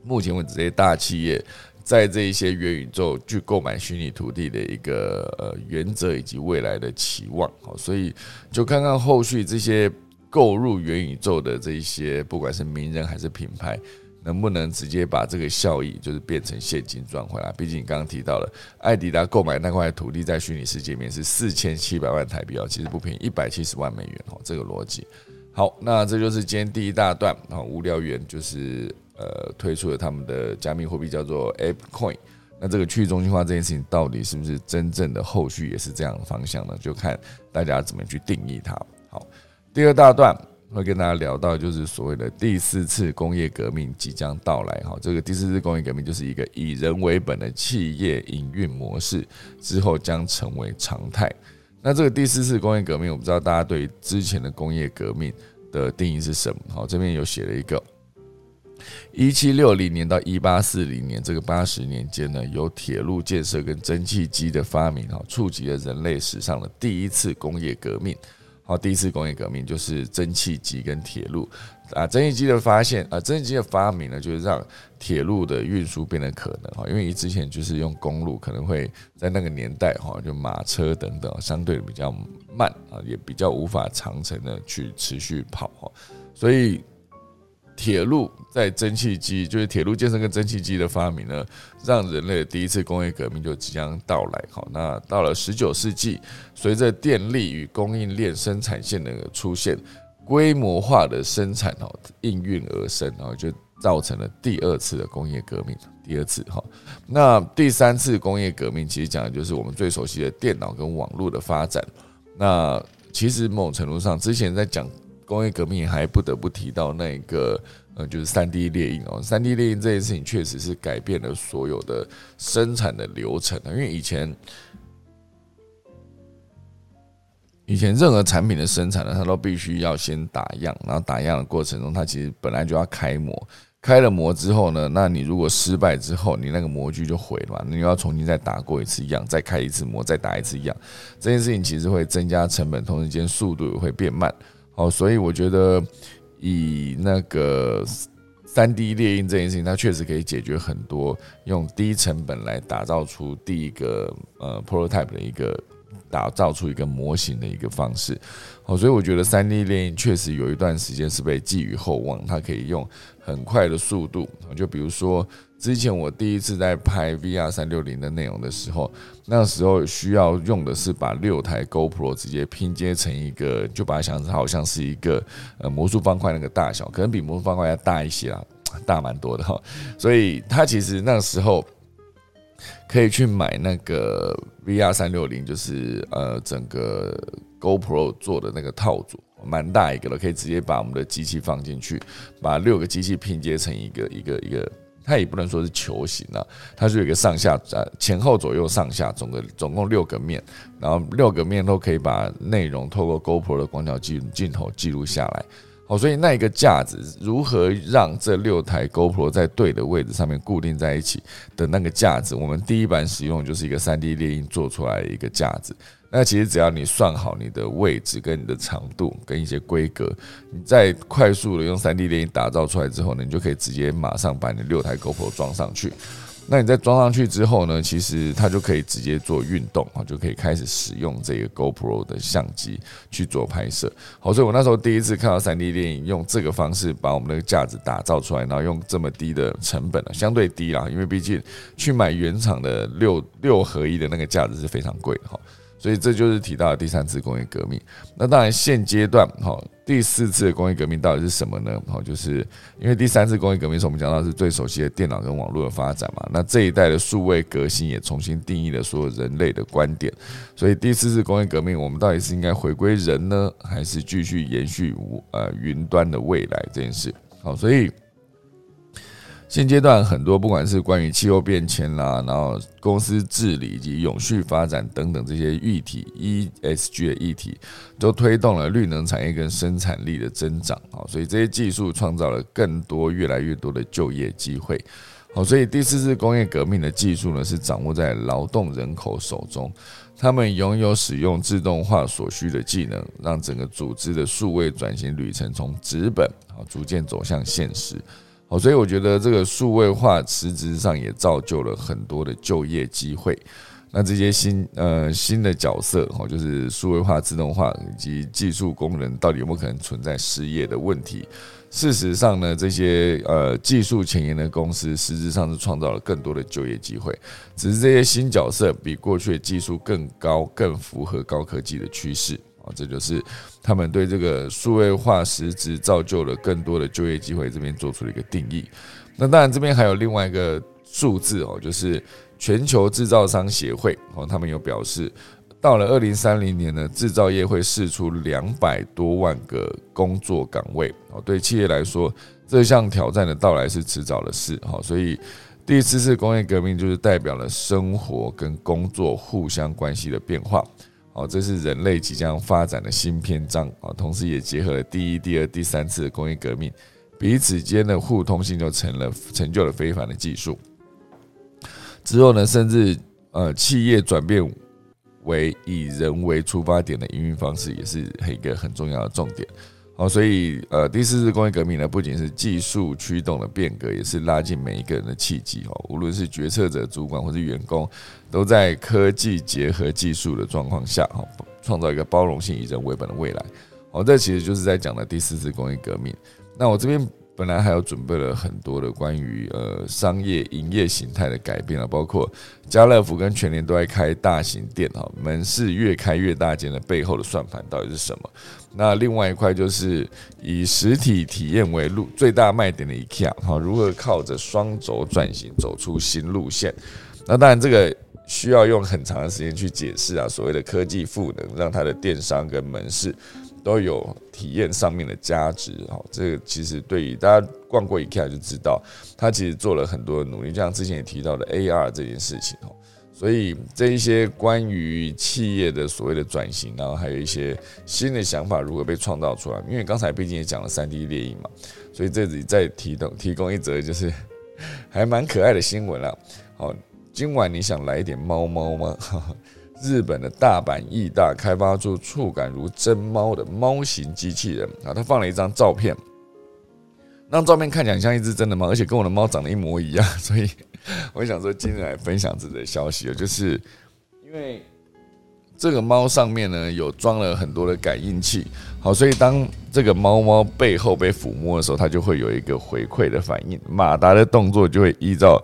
目前为止这些大企业在这一些元宇宙去购买虚拟土地的一个呃原则以及未来的期望。好，所以就看看后续这些购入元宇宙的这一些，不管是名人还是品牌。能不能直接把这个效益就是变成现金赚回来？毕竟你刚刚提到了，艾迪达购买那块土地在虚拟世界里面是四千七百万台币哦，其实不便宜，一百七十万美元哦，这个逻辑。好，那这就是今天第一大段啊，无聊猿就是呃推出了他们的加密货币叫做 App Coin。那这个去中心化这件事情到底是不是真正的后续也是这样的方向呢？就看大家怎么去定义它。好，第二大段。会跟大家聊到，就是所谓的第四次工业革命即将到来哈。这个第四次工业革命就是一个以人为本的企业营运模式，之后将成为常态。那这个第四次工业革命，我不知道大家对之前的工业革命的定义是什么？好，这边有写了一个一七六零年到一八四零年这个八十年间呢，有铁路建设跟蒸汽机的发明哈，触及了人类史上的第一次工业革命。好，第一次工业革命就是蒸汽机跟铁路啊，蒸汽机的发现啊，蒸汽机的发明呢，就是让铁路的运输变得可能哈，因为之前就是用公路，可能会在那个年代哈，就马车等等，相对比较慢啊，也比较无法长程的去持续跑哈，所以。铁路在蒸汽机，就是铁路建设跟蒸汽机的发明呢，让人类的第一次工业革命就即将到来。好，那到了十九世纪，随着电力与供应链生产线的出现，规模化的生产哦应运而生，然后就造成了第二次的工业革命。第二次哈，那第三次工业革命其实讲的就是我们最熟悉的电脑跟网络的发展。那其实某种程度上，之前在讲。工业革命还不得不提到那个，呃，就是三 D 列印哦。三 D 列印这件事情确实是改变了所有的生产的流程因为以前，以前任何产品的生产呢，它都必须要先打样，然后打样的过程中，它其实本来就要开模。开了模之后呢，那你如果失败之后，你那个模具就毁了嘛，你要重新再打过一次样，再开一次模，再打一次样。这件事情其实会增加成本，同时间速度也会变慢。哦，所以我觉得以那个三 D 猎鹰这件事情，它确实可以解决很多用低成本来打造出第一个呃 prototype 的一个打造出一个模型的一个方式。哦，所以我觉得三 D 猎鹰确实有一段时间是被寄予厚望，它可以用很快的速度，就比如说。之前我第一次在拍 VR 三六零的内容的时候，那时候需要用的是把六台 GoPro 直接拼接成一个，就把它想成好像是一个呃魔术方块那个大小，可能比魔术方块要大一些啦，大蛮多的哈。所以它其实那时候可以去买那个 VR 三六零，就是呃整个 GoPro 做的那个套组，蛮大一个了，可以直接把我们的机器放进去，把六个机器拼接成一个一个一个。它也不能说是球形啊，它是有一个上下呃前后左右上下总个总共六个面，然后六个面都可以把内容透过 GoPro 的广角镜镜头记录下来。好，所以那一个架子如何让这六台 GoPro 在对的位置上面固定在一起的那个架子，我们第一版使用就是一个 3D 列印做出来的一个架子。那其实只要你算好你的位置跟你的长度跟一些规格，你再快速的用三 D 电影打造出来之后呢，你就可以直接马上把你六台 GoPro 装上去。那你在装上去之后呢，其实它就可以直接做运动啊，就可以开始使用这个 GoPro 的相机去做拍摄。好，所以我那时候第一次看到三 D 电影用这个方式把我们的架子打造出来，然后用这么低的成本，相对低啦，因为毕竟去买原厂的六六合一的那个架子是非常贵的哈。所以这就是提到的第三次工业革命。那当然，现阶段哈第四次工业革命到底是什么呢？好，就是因为第三次工业革命是我们讲到是最熟悉的电脑跟网络的发展嘛。那这一代的数位革新也重新定义了所有人类的观点。所以第四次工业革命，我们到底是应该回归人呢，还是继续延续呃云端的未来这件事？好，所以现阶段很多不管是关于气候变迁啦，然后公司治理以及永续发展等等这些议题，ESG 的议题，都推动了绿能产业跟生产力的增长啊，所以这些技术创造了更多越来越多的就业机会。好，所以第四次工业革命的技术呢，是掌握在劳动人口手中，他们拥有使用自动化所需的技能，让整个组织的数位转型旅程从纸本啊逐渐走向现实。好，所以我觉得这个数位化实质上也造就了很多的就业机会。那这些新呃新的角色，哈，就是数位化、自动化以及技术工人，到底有没有可能存在失业的问题？事实上呢，这些呃技术前沿的公司，实质上是创造了更多的就业机会。只是这些新角色比过去的技术更高，更符合高科技的趋势。这就是他们对这个数位化实质造就了更多的就业机会，这边做出了一个定义。那当然，这边还有另外一个数字哦，就是全球制造商协会哦，他们有表示，到了二零三零年呢，制造业会释出两百多万个工作岗位哦。对企业来说，这项挑战的到来是迟早的事哈。所以，第四次工业革命就是代表了生活跟工作互相关系的变化。哦，这是人类即将发展的新篇章啊！同时也结合了第一、第二、第三次的工业革命，彼此间的互通性就成了成就了非凡的技术。之后呢，甚至呃，企业转变为以人为出发点的营运方式，也是一个很重要的重点。哦，所以呃，第四次工业革命呢，不仅是技术驱动的变革，也是拉近每一个人的契机哦。无论是决策者、主管或是员工，都在科技结合技术的状况下，哈，创造一个包容性、以人为本的未来。哦，这其实就是在讲的第四次工业革命。那我这边。本来还有准备了很多的关于呃商业营业形态的改变啊，包括家乐福跟全联都在开大型店哈，门市越开越大间的背后的算盘到底是什么？那另外一块就是以实体体验为路最大卖点的 IKEA 哈，如何靠着双轴转型走出新路线？那当然这个需要用很长的时间去解释啊，所谓的科技赋能，让它的电商跟门市。都有体验上面的价值哦，这个其实对于大家逛过一看就知道，他其实做了很多的努力，就像之前也提到的 AR 这件事情哦，所以这一些关于企业的所谓的转型，然后还有一些新的想法如何被创造出来，因为刚才毕竟也讲了三 D 猎鹰嘛，所以这里再提供提供一则就是 还蛮可爱的新闻了。好，今晚你想来一点猫猫吗？日本的大阪艺大开发出触感如真猫的猫型机器人啊，他放了一张照片，那张照片看起来像一只真的猫，而且跟我的猫长得一模一样，所以我想说今天来分享这个消息，就是因为这个猫上面呢有装了很多的感应器，好，所以当这个猫猫背后被抚摸的时候，它就会有一个回馈的反应，马达的动作就会依照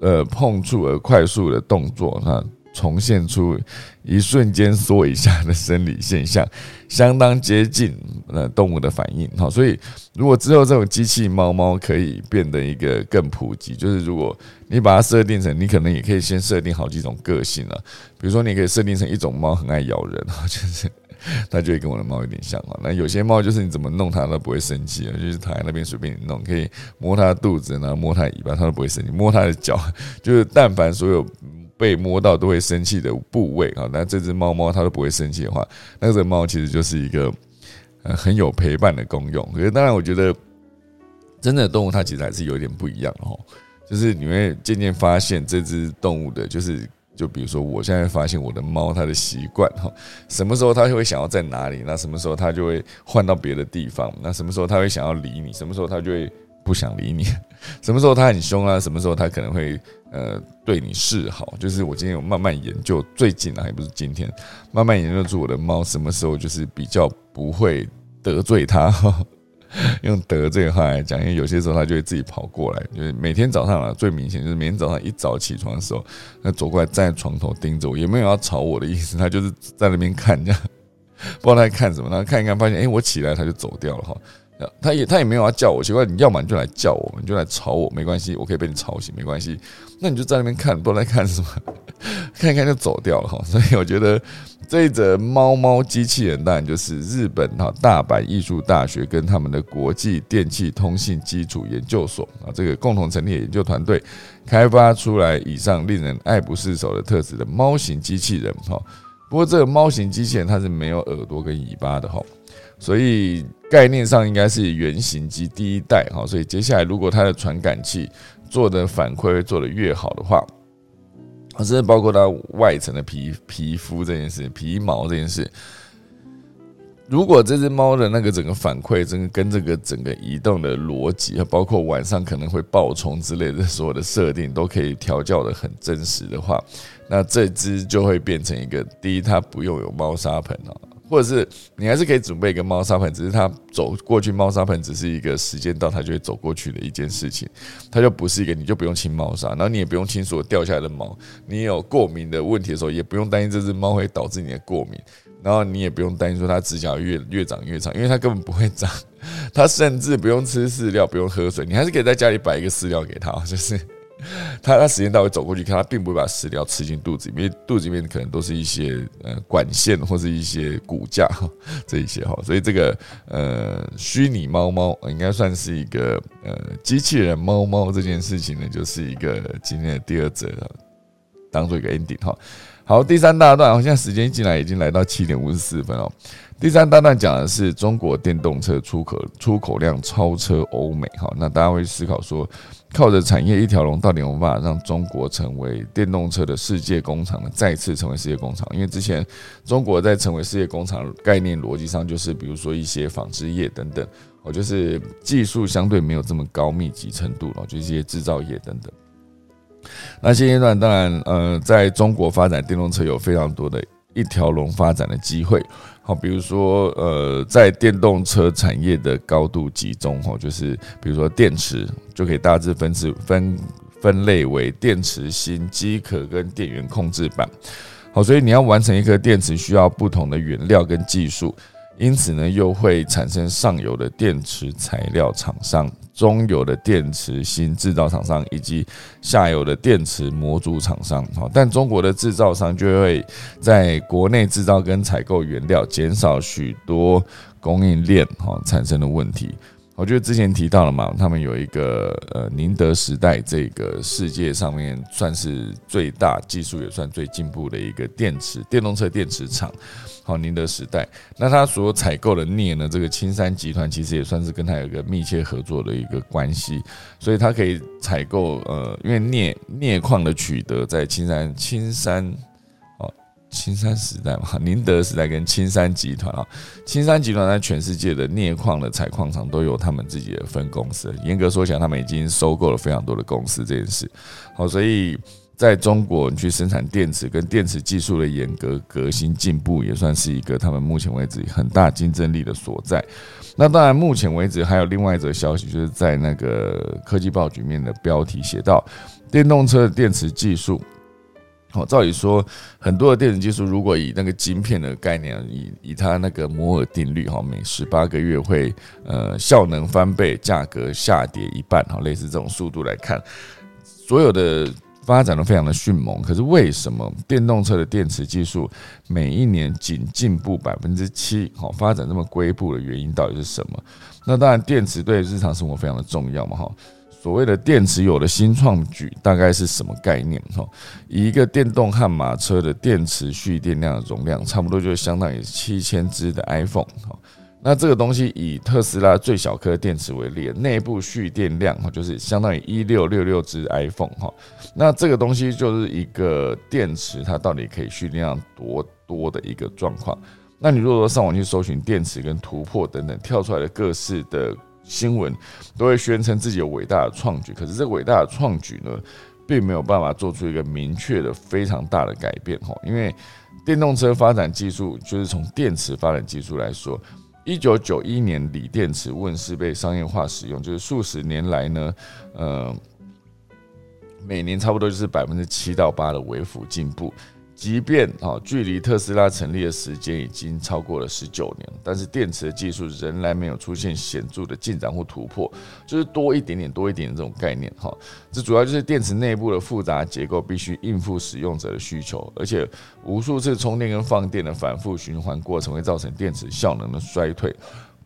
呃碰触而快速的动作哈。重现出一瞬间缩一下的生理现象，相当接近呃动物的反应。好，所以如果之后这种机器猫猫可以变得一个更普及，就是如果你把它设定成，你可能也可以先设定好几种个性了。比如说，你可以设定成一种猫很爱咬人，就是它就会跟我的猫有点像啊。那有些猫就是你怎么弄它都不会生气，就是躺在那边随便你弄，可以摸它的肚子，然后摸它尾巴，它都不会生气。摸它的脚，就是但凡所有。被摸到都会生气的部位啊，那这只猫猫它都不会生气的话，那这猫其实就是一个呃很有陪伴的功用。可是当然，我觉得真的动物它其实还是有点不一样哦，就是你会渐渐发现这只动物的，就是就比如说我现在发现我的猫它的习惯哈，什么时候它会想要在哪里，那什么时候它就会换到别的地方，那什么时候它会想要理你，什么时候它就会不想理你，什么时候它很凶啊，什么时候它可能会。呃，对你示好，就是我今天有慢慢研究，最近啊，也不是今天，慢慢研究出我的猫什么时候就是比较不会得罪它。用得罪的话来讲，因为有些时候它就会自己跑过来，就是每天早上啊，最明显就是每天早上一早起床的时候，那走过来站在床头盯着我，也没有要吵我的意思，它就是在那边看，这样不知道它在看什么，然后看一看，发现哎，我起来它就走掉了哈。他也他也没有要叫我，奇怪，你要么你就来叫我，你就来吵我，没关系，我可以被你吵醒，没关系。那你就在那边看，不知道在看什么，看一看就走掉了哈。所以我觉得这一则猫猫机器人，当然就是日本哈大阪艺术大学跟他们的国际电气通信基础研究所啊，这个共同成立的研究团队开发出来以上令人爱不释手的特质的猫型机器人哈。不过这个猫型机器人它是没有耳朵跟尾巴的哈。所以概念上应该是原型机第一代哈，所以接下来如果它的传感器做的反馈做的越好的话，甚至包括它外层的皮皮肤这件事、皮毛这件事，如果这只猫的那个整个反馈，整个跟这个整个移动的逻辑，包括晚上可能会爆冲之类的所有的设定都可以调教的很真实的话，那这只就会变成一个第一，它不用有猫砂盆哦。或者是你还是可以准备一个猫砂盆，只是它走过去猫砂盆只是一个时间到它就会走过去的一件事情，它就不是一个你就不用清猫砂，然后你也不用清所掉下来的毛，你有过敏的问题的时候也不用担心这只猫会导致你的过敏，然后你也不用担心说它指甲越越长越长，因为它根本不会长，它甚至不用吃饲料，不用喝水，你还是可以在家里摆一个饲料给它，就是。他他时间到会走过去看，他并不会把食料吃进肚子里面，肚子里面可能都是一些呃管线或是一些骨架这一些哈，所以这个呃虚拟猫猫应该算是一个呃机器人猫猫这件事情呢，就是一个今天的第二则，当做一个 ending 哈。好，第三大段，我现在时间进来已经来到七点五十四分哦。第三大段讲的是中国电动车出口出口量超车欧美哈，那大家会思考说。靠着产业一条龙，到底有办法让中国成为电动车的世界工厂呢？再次成为世界工厂？因为之前中国在成为世界工厂概念逻辑上，就是比如说一些纺织业等等，哦，就是技术相对没有这么高密集程度了，就一些制造业等等。那现阶段当然，呃，在中国发展电动车有非常多的一条龙发展的机会。好，比如说，呃，在电动车产业的高度集中，哈，就是比如说电池，就可以大致分次分分类为电池芯、机壳跟电源控制板。好，所以你要完成一颗电池，需要不同的原料跟技术。因此呢，又会产生上游的电池材料厂商、中游的电池芯制造厂商以及下游的电池模组厂商。好，但中国的制造商就会在国内制造跟采购原料，减少许多供应链哈产生的问题。我觉得之前提到了嘛，他们有一个呃宁德时代，这个世界上面算是最大、技术也算最进步的一个电池电动车电池厂。好，宁德时代，那他所采购的镍呢？这个青山集团其实也算是跟他有一个密切合作的一个关系，所以他可以采购呃，因为镍镍矿的取得在青山青山哦。青山时代嘛，宁德时代跟青山集团啊，青山集团在全世界的镍矿的采矿厂都有他们自己的分公司。严格说起来，他们已经收购了非常多的公司这件事。好，所以在中国你去生产电池跟电池技术的严格革新进步，也算是一个他们目前为止很大竞争力的所在。那当然，目前为止还有另外一则消息，就是在那个科技报局面的标题写到，电动车的电池技术。好，照理说，很多的电子技术，如果以那个晶片的概念，以以它那个摩尔定律，哈，每十八个月会呃效能翻倍，价格下跌一半，哈，类似这种速度来看，所有的发展的非常的迅猛。可是为什么电动车的电池技术每一年仅进步百分之七？好，发展这么龟步的原因到底是什么？那当然，电池对日常生活非常的重要嘛，哈。所谓的电池有了新创举，大概是什么概念？哈，一个电动悍马车的电池蓄电量的容量，差不多就相当于七千只的 iPhone。那这个东西以特斯拉最小颗电池为例，内部蓄电量哈，就是相当于一六六六只 iPhone。哈，那这个东西就是一个电池它到底可以蓄电量多多的一个状况。那你如果说上网去搜寻电池跟突破等等，跳出来的各式的。新闻都会宣称自己有伟大的创举，可是这个伟大的创举呢，并没有办法做出一个明确的非常大的改变哈。因为电动车发展技术，就是从电池发展技术来说，一九九一年锂电池问世被商业化使用，就是数十年来呢，呃，每年差不多就是百分之七到八的微幅进步。即便啊，距离特斯拉成立的时间已经超过了十九年，但是电池的技术仍然没有出现显著的进展或突破，就是多一点点、多一点这种概念哈。这主要就是电池内部的复杂结构必须应付使用者的需求，而且无数次充电跟放电的反复循环过程会造成电池效能的衰退，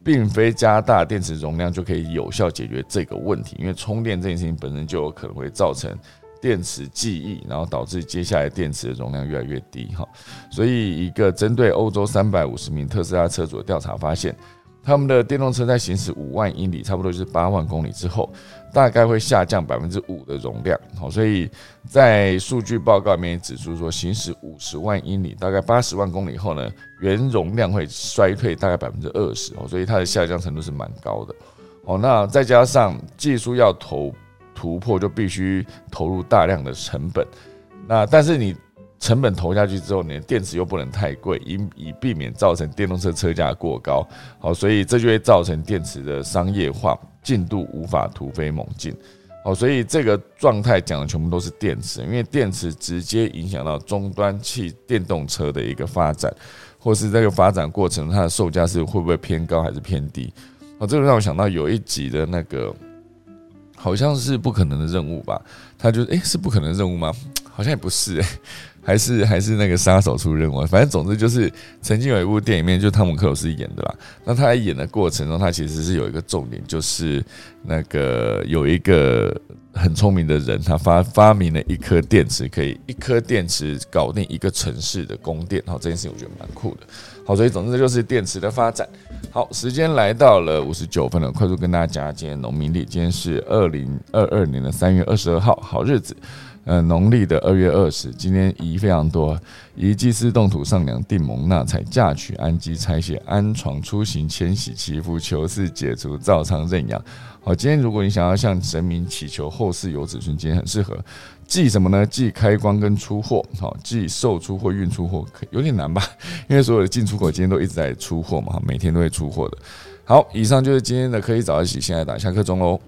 并非加大电池容量就可以有效解决这个问题，因为充电这件事情本身就有可能会造成。电池记忆，然后导致接下来电池的容量越来越低哈，所以一个针对欧洲三百五十名特斯拉车主的调查发现，他们的电动车在行驶五万英里，差不多就是八万公里之后，大概会下降百分之五的容量。好，所以在数据报告里面也指出说，行驶五十万英里，大概八十万公里后呢，原容量会衰退大概百分之二十哦，所以它的下降程度是蛮高的。哦，那再加上技术要投。突破就必须投入大量的成本，那但是你成本投下去之后，你的电池又不能太贵，以以避免造成电动车车价过高。好，所以这就会造成电池的商业化进度无法突飞猛进。好，所以这个状态讲的全部都是电池，因为电池直接影响到终端汽电动车的一个发展，或是这个发展过程它的售价是会不会偏高还是偏低？好，这个让我想到有一集的那个。好像是不可能的任务吧？他就诶，是不可能任务吗？好像也不是诶，还是还是那个杀手出任务。反正总之就是曾经有一部电影面，就汤姆克鲁斯演的啦。那他在演的过程中，他其实是有一个重点，就是那个有一个很聪明的人，他发发明了一颗电池，可以一颗电池搞定一个城市的供电。好，这件事情我觉得蛮酷的。好，所以总之就是电池的发展。好，时间来到了五十九分了，快速跟大家讲今天农民历，今天是二零二二年的三月二十二号，好日子。呃，农历的二月二十，今天宜非常多，宜祭祀、动土、上梁、定盟、纳财、嫁娶、安基、拆卸、安床、出行、迁徙、祈福、求事、解除、造仓、认养。好，今天如果你想要向神明祈求后世有子孙，今天很适合。祭什么呢？祭开光跟出货。好，祭售出货、运出货，有点难吧？因为所有的进出口今天都一直在出货嘛，每天都会出货的。好，以上就是今天的可以早一起，现在打下课钟喽。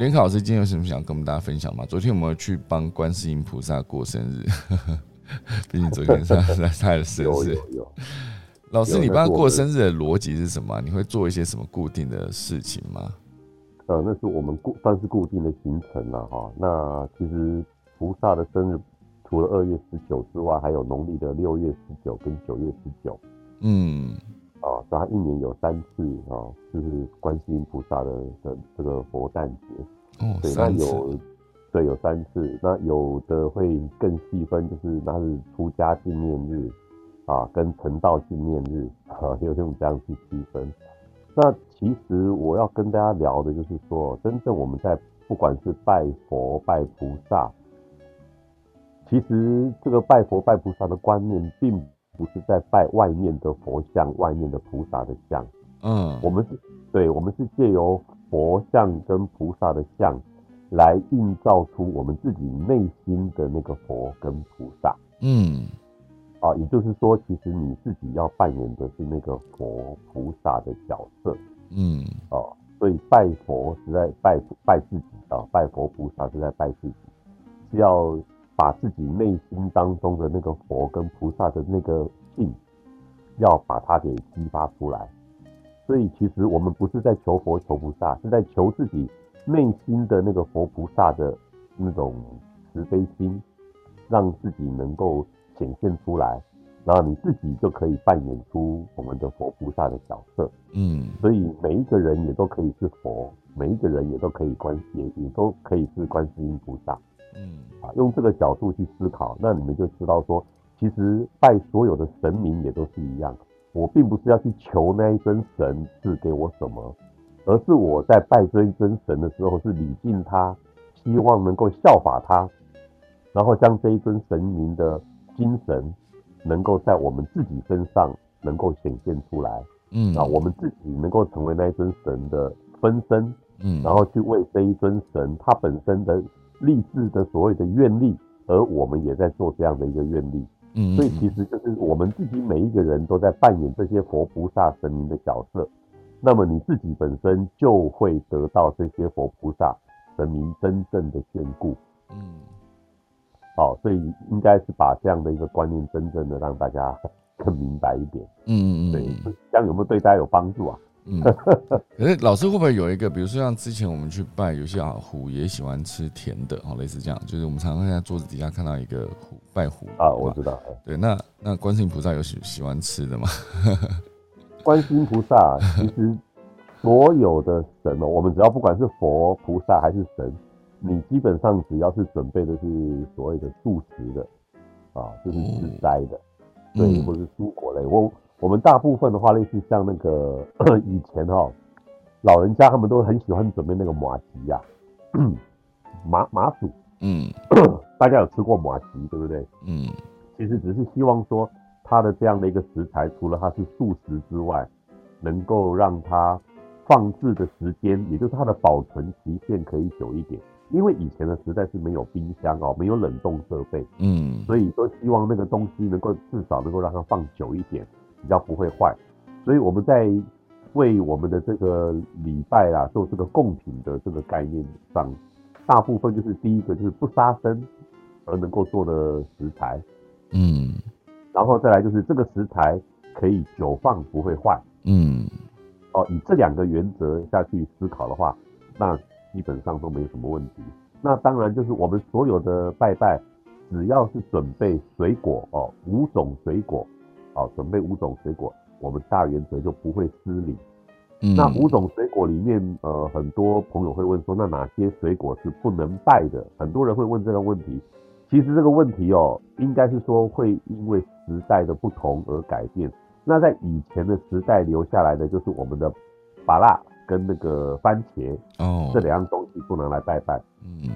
联考老师今天有什么想跟我们大家分享吗？昨天我们去帮观世音菩萨过生日，毕竟昨天是他的生日。老师，你帮他过生日的逻辑是什么？你会做一些什么固定的事情吗？呃，那是我们固算是固定的行程了哈。那其实菩萨的生日除了二月十九之外，还有农历的六月十九跟九月十九。嗯。啊，他一年有三次啊，就是观世音菩萨的的这个佛诞节。哦，对，那有，对，有三次。那有的会更细分，就是那是出家纪念日啊，跟成道纪念日啊，有用这样去区分。那其实我要跟大家聊的就是说，真正我们在不管是拜佛拜菩萨，其实这个拜佛拜菩萨的观念并。不是在拜外面的佛像、外面的菩萨的像，嗯，我们是对，我们是借由佛像跟菩萨的像来映照出我们自己内心的那个佛跟菩萨，嗯，啊，也就是说，其实你自己要扮演的是那个佛菩萨的角色，嗯，哦，所以拜佛是在拜拜自己啊，拜佛菩萨是在拜自己，是要。把自己内心当中的那个佛跟菩萨的那个性，要把它给激发出来。所以其实我们不是在求佛求菩萨，是在求自己内心的那个佛菩萨的那种慈悲心，让自己能够显现出来，然后你自己就可以扮演出我们的佛菩萨的角色。嗯，所以每一个人也都可以是佛，每一个人也都可以观也也都可以是观世音菩萨。嗯，啊，用这个角度去思考，那你们就知道说，其实拜所有的神明也都是一样。我并不是要去求那一尊神赐给我什么，而是我在拜这一尊神的时候，是礼敬他，希望能够效法他，然后将这一尊神明的精神，能够在我们自己身上能够显现出来。嗯，啊，我们自己能够成为那一尊神的分身。嗯，然后去为这一尊神他本身的。立志的所谓的愿力，而我们也在做这样的一个愿力，嗯，所以其实就是我们自己每一个人都在扮演这些佛菩萨神明的角色，那么你自己本身就会得到这些佛菩萨神明真正的眷顾。嗯，好，所以应该是把这样的一个观念真正的让大家更明白一点。嗯嗯嗯，对，这样有没有对大家有帮助啊？嗯，可是老师会不会有一个，比如说像之前我们去拜，有些啊虎也喜欢吃甜的，哦，类似这样，就是我们常常在桌子底下看到一个虎拜虎啊，我知道，对，那那观世音菩萨有喜喜欢吃的吗？观世音菩萨其实所有的神哦，我们只要不管是佛菩萨还是神，你基本上只要是准备的是所谓的素食的啊，就是吃斋的，对，或是蔬果类，我。我们大部分的话，类似像那个 以前哈，老人家他们都很喜欢准备那个马吉呀，马马薯，嗯，大家有吃过马吉对不对？嗯，其实只是希望说它的这样的一个食材，除了它是素食之外，能够让它放置的时间，也就是它的保存期限可以久一点。因为以前的时代是没有冰箱哦，没有冷冻设备，嗯，所以都希望那个东西能够至少能够让它放久一点。比较不会坏，所以我们在为我们的这个礼拜啊做这个贡品的这个概念上，大部分就是第一个就是不杀生而能够做的食材，嗯，然后再来就是这个食材可以久放不会坏，嗯，哦，以这两个原则下去思考的话，那基本上都没什么问题。那当然就是我们所有的拜拜，只要是准备水果哦，五种水果。好，准备五种水果，我们大原则就不会失礼。那五种水果里面，呃，很多朋友会问说，那哪些水果是不能拜的？很多人会问这个问题。其实这个问题哦，应该是说会因为时代的不同而改变。那在以前的时代留下来的就是我们的芭辣跟那个番茄哦，这两样东西不能来拜拜。嗯，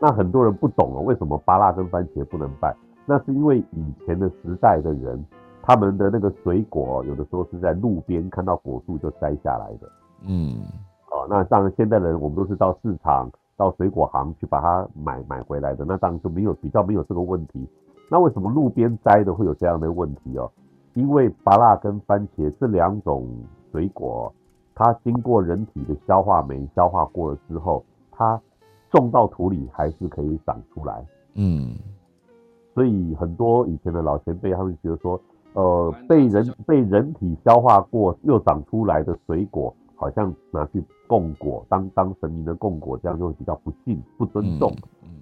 那很多人不懂哦，为什么芭辣跟番茄不能拜？那是因为以前的时代的人。他们的那个水果，有的时候是在路边看到果树就摘下来的。嗯，哦，那当然现代人我们都是到市场、到水果行去把它买买回来的，那当然就没有比较没有这个问题。那为什么路边摘的会有这样的问题哦？因为芭辣跟番茄这两种水果，它经过人体的消化酶消化过了之后，它种到土里还是可以长出来。嗯，所以很多以前的老前辈他们觉得说。呃，被人被人体消化过又长出来的水果，好像拿去供果，当当神明的供果，这样就会比较不敬、不尊重。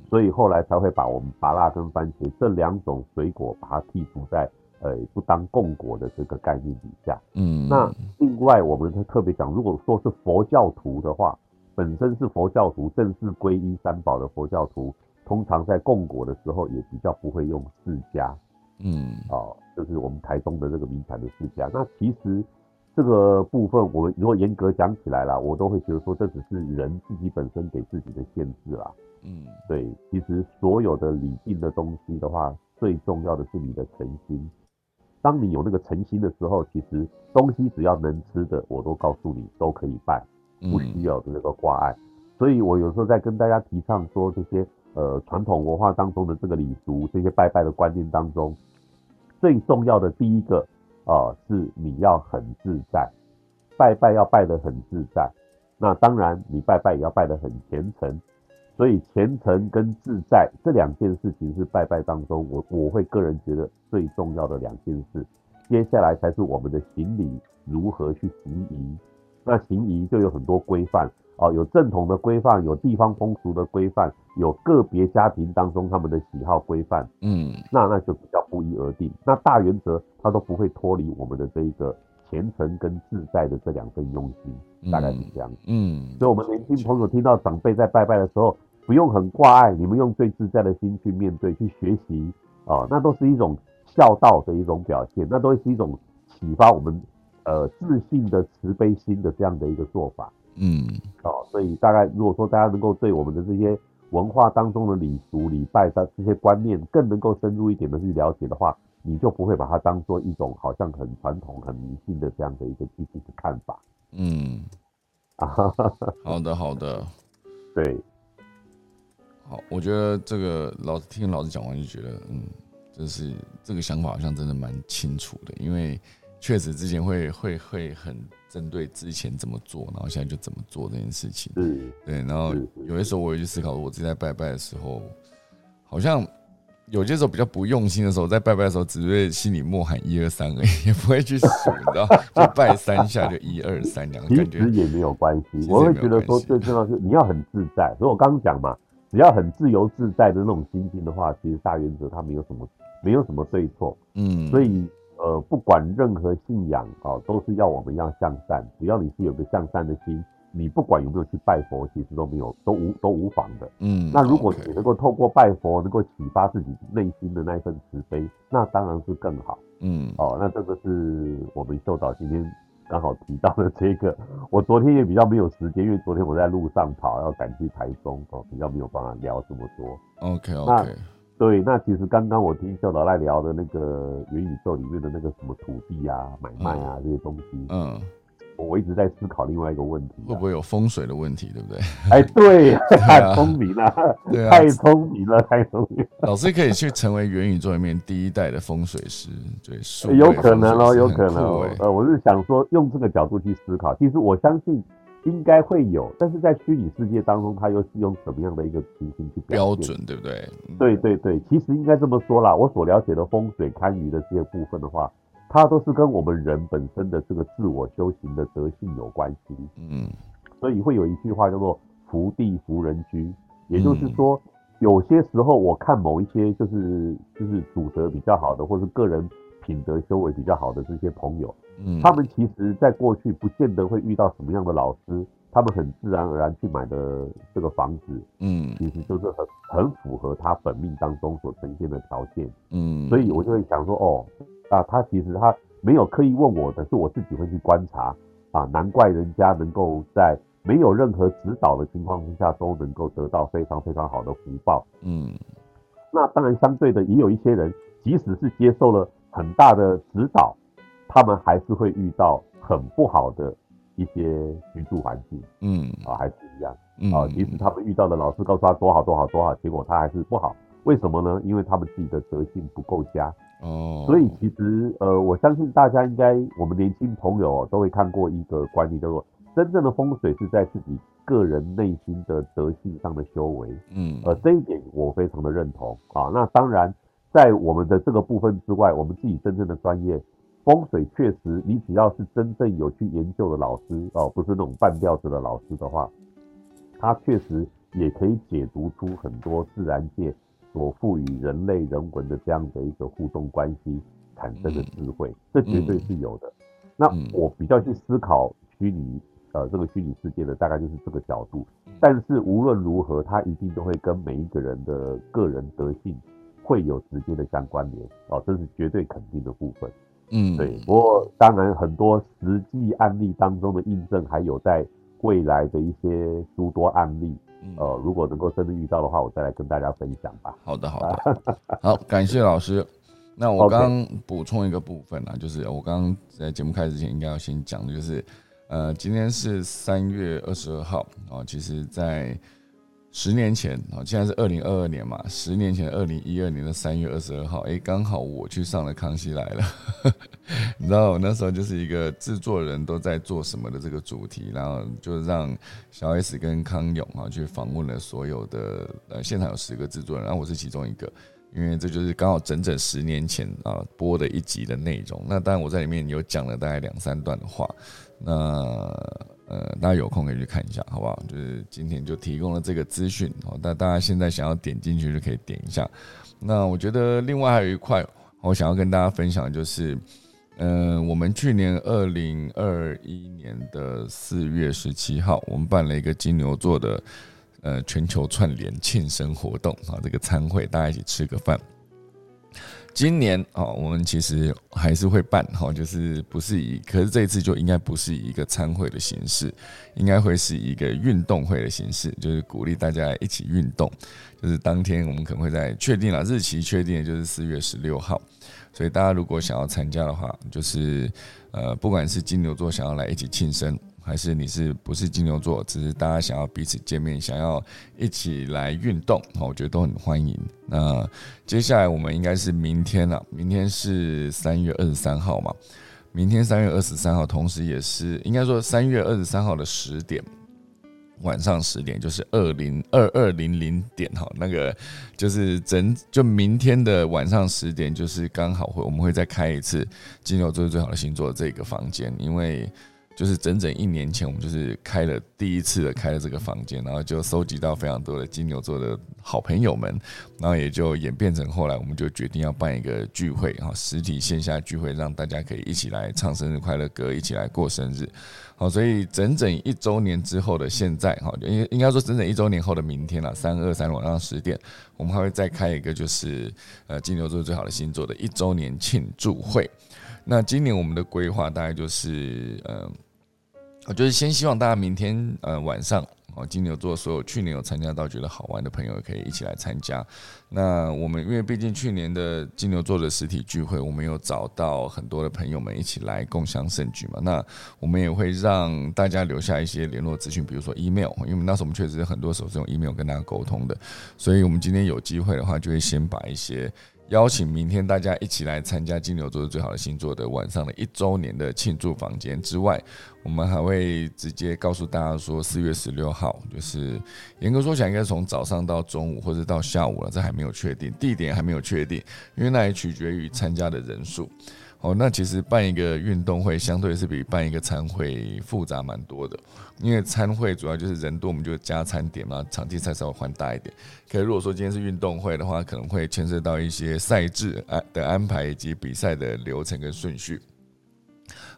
所以后来才会把我们芭辣跟番茄这两种水果，把它剔除在呃不当供果的这个概念底下。嗯，那另外我们特别讲，如果说是佛教徒的话，本身是佛教徒，正式皈依三宝的佛教徒，通常在供果的时候也比较不会用释迦。嗯，哦，就是我们台中的这个名产的世家。那其实这个部分，我们如果严格讲起来啦，我都会觉得说，这只是人自己本身给自己的限制啦。嗯，对，其实所有的理性的东西的话，最重要的是你的诚心。当你有那个诚心的时候，其实东西只要能吃的，我都告诉你都可以办，不需要的那个挂碍。所以我有时候在跟大家提倡说这些呃传统文化当中的这个礼俗，这些拜拜的观念当中。最重要的第一个啊，是你要很自在，拜拜要拜得很自在。那当然，你拜拜也要拜得很虔诚。所以虔诚跟自在这两件事情是拜拜当中我我会个人觉得最重要的两件事。接下来才是我们的行礼如何去行仪。那行仪就有很多规范。哦，有正统的规范，有地方风俗的规范，有个别家庭当中他们的喜好规范，嗯，那那就比较不一而定。那大原则它都不会脱离我们的这一个虔诚跟自在的这两份用心，大概是这样。嗯，所以我们年轻朋友听到长辈在拜拜的时候，不用很挂碍，你们用最自在的心去面对、去学习，哦，那都是一种孝道的一种表现，那都是一种启发我们呃自信的慈悲心的这样的一个做法。嗯，哦，所以大概如果说大家能够对我们的这些文化当中的礼俗、礼拜的这些观念更能够深入一点的去了解的话，你就不会把它当做一种好像很传统、很迷信的这样的一个具体的看法。嗯，啊，好的，好的，对，好，我觉得这个老师听老师讲完就觉得，嗯，就是这个想法好像真的蛮清楚的，因为。确实之前会会会很针对之前怎么做，然后现在就怎么做这件事情。是，对，然后是有些时候我也去思考，我自己在拜拜的时候，好像有些时候比较不用心的时候，在拜拜的时候只会心里默喊一二三而已，也不会去数，你知道，就拜三下就 一二三这样，其感觉实也没有关系我会觉得说，最重要是你要很自在。所以我刚刚讲嘛，只要很自由自在的那种心境的话，其实大原则它没有什么没有什么对错。嗯，所以呃，不管任何信仰啊、都是要我们要向善。只要你是有个向善的心，你不管有没有去拜佛，其实都没有都无都无妨的。嗯，那如果你能够透过拜佛，能够启发自己内心的那一份慈悲，那当然是更好。嗯哦，那这个是我们秀导今天刚好提到的这个。我昨天也比较没有时间，因为昨天我在路上跑，要赶去台中，哦，比较没有办法聊这么多。OK 那 OK，对，那其实刚刚我听秀导在聊的那个元宇宙里面的那个什么土地啊、买卖啊、这些东西，嗯，我一直在思考另外一个问题、啊。会不会有风水的问题，对不对？哎，对，太聪明了，对啊太聪明了，太聪明了。老师可以去成为元宇宙里面第一代的风水师，对，有可能哦，有可能呃，我是想说，用这个角度去思考，其实我相信应该会有，但是在虚拟世界当中，它又是用什么样的一个情形去？标准，对不对？嗯对对对，其实应该这么说啦，我所了解的风水堪舆的这些部分的话，它都是跟我们人本身的这个自我修行的德性有关系。嗯所以会有一句话叫做“福地福人居”，也就是说，有些时候我看某一些就是就是主德比较好的，或是个人品德修为比较好的这些朋友，嗯，他们其实在过去不见得会遇到什么样的老师，他们很自然而然去买的这个房子，嗯其实就是很很符合他本命当中所呈现的条件。嗯，所以我就会想说，哦，啊，他其实他没有刻意问我的，是我自己会去观察啊，难怪人家能够在没有任何指导的情况之下，都能够得到非常非常好的福报。嗯那当然，相对的也有一些人，即使是接受了很大的指导，他们还是会遇到很不好的一些居住环境嗯啊，还是一样。嗯啊，即使他们遇到的老师告诉他多好多好多好，结果他还是不好。为什么呢？因为他们自己的德性不够佳。哦，所以其实呃，我相信大家应该，我们年轻朋友、哦、都会看过一个观念，叫做真正的风水是在自己个人内心的德性上的修为。嗯呃，这一点我非常的认同啊。那当然，在我们的这个部分之外，我们自己真正的专业风水，确实你只要是真正有去研究的老师哦、不是那种半吊子的老师的话，他确实也可以解读出很多自然界所赋予人类人文的这样的一个互动关系产生的智慧，这绝对是有的。那嗯我比较去思考虚拟呃这个虚拟世界的大概就是这个角度，但是无论如何，它一定都会跟每一个人的个人德性会有直接的相关联哦，这是绝对肯定的部分。嗯对，不过当然很多实际案例当中的印证，还有在未来的一些诸多案例，嗯呃，如果能够真的遇到的话，我再来跟大家分享吧。好的，好的，好，感谢老师。那我刚刚补充一个部分啊，就是我刚刚在节目开始之前应该要先讲的，就是呃，今天是三月二十二号啊，其实在十年前啊，现在是二零二二年嘛，十年前二零一二年的三月二十二号，哎，刚好我去上了《康熙来了》，你知道我那时候就是一个制作人都在做什么的这个主题，然后就让小 S 跟康永啊去访问了所有的呃现场有十个制作人，然后我是其中一个。因为这就是刚好整整十年前啊播的一集的内容。那当然我在里面有讲了大概两三段的话，那呃大家有空可以去看一下，好不好？就是今天就提供了这个资讯哦，那大家现在想要点进去就可以点一下。那我觉得另外还有一块我想要跟大家分享，就是、呃我们去年二零二一年的四月十七号，我们办了一个金牛座的。呃，全球串联庆生活动啊，这个餐会大家一起吃个饭。今年啊，我们其实还是会办哈，就是不是以，可是这一次就应该不是以一个餐会的形式，应该会是一个运动会的形式，就是鼓励大家一起运动。就是当天我们可能会在确定了日期，确定就是四月十六号，所以大家如果想要参加的话，就是呃，不管是金牛座想要来一起庆生。还是你是不是金牛座？只是大家想要彼此见面，想要一起来运动，我觉得都很欢迎。那接下来我们应该是明天了，明天是三月二十三号嘛。明天三月二十三号，同时也是应该说三月二十三号的十点。晚上十点就是二零二二零零点哈，那个就是整就明天的晚上十点，就是刚好会我们会再开一次金牛座最好的星座这个房间，因为。就是整整一年前，我们就是开了第一次的开了这个房间，然后就收集到非常多的金牛座的好朋友们，然后也就演变成后来我们就决定要办一个聚会，哈，实体线下聚会，让大家可以一起来唱生日快乐歌，一起来过生日，好，所以整整一周年之后的现在，哈，应应该说整整一周年后的明天了，三二三晚上十点，我们还会再开一个就是呃金牛座最好的星座的一周年庆祝会。那今年我们的规划大概就是呃。我就是先希望大家明天呃晚上哦，金牛座所有去年有参加到觉得好玩的朋友可以一起来参加。那我们因为毕竟去年的金牛座的实体聚会，我们有找到很多的朋友们一起来共享盛举嘛。那我们也会让大家留下一些联络资讯，比如说 email，因为那时候我们确实很多时候是用 email 跟大家沟通的。所以我们今天有机会的话，就会先把一些。邀请明天大家一起来参加金牛座最好的星座的晚上的一周年的庆祝房间之外，我们还会直接告诉大家说，四月十六号就是严格说起来，应该从早上到中午或者到下午了，这还没有确定，地点还没有确定，因为那也取决于参加的人数。哦，那其实办一个运动会，相对是比办一个餐会复杂蛮多的。因为餐会主要就是人多，我们就加餐点嘛，场地才稍微换大一点。可如果说今天是运动会的话，可能会牵涉到一些赛制安的安排以及比赛的流程跟顺序。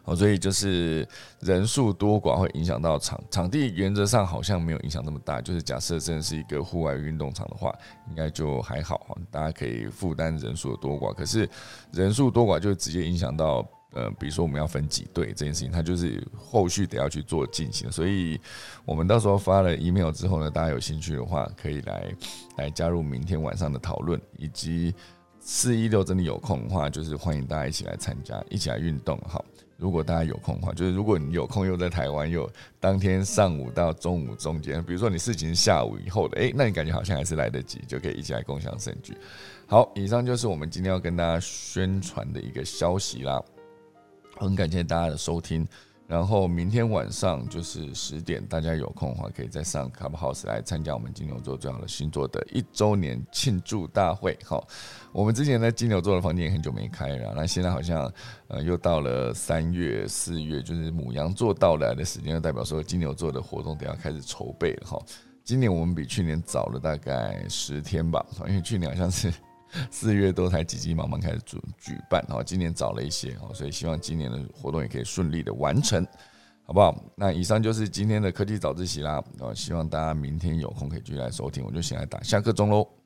哦，所以就是人数多寡会影响到场场地，原则上好像没有影响那么大。就是假设真的是一个户外运动场的话，应该就还好哈，大家可以负担人数的多寡。可是人数多寡就直接影响到呃，比如说我们要分几队这件事情，它就是后续得要去做进行。所以我们到时候发了 email 之后呢，大家有兴趣的话，可以来来加入明天晚上的讨论，以及四一六真的有空的话，就是欢迎大家一起来参加，一起来运动哈。如果大家有空的话，就是如果你有空又在台湾，又当天上午到中午中间，比如说你事情下午以后的，诶，那你感觉好像还是来得及，就可以一起来共享盛举。好，以上就是我们今天要跟大家宣传的一个消息啦，很感谢大家的收听。然后明天晚上就是十点，大家有空的话，可以再上 Clubhouse 来参加我们金牛座最好的星座的一周年庆祝大会。好，我们之前在金牛座的房间也很久没开了，那现在好像呃又到了三月、四月，就是母羊座到来的时间，就代表说金牛座的活动得要开始筹备了。哈，今年我们比去年早了大概十天吧，因为去年好像是。四月多才急急忙忙开始举举办，然后今年早了一些哦，所以希望今年的活动也可以顺利的完成，好不好？那以上就是今天的科技早自习啦，哦，希望大家明天有空可以继续来收听，我就先来打下课钟喽。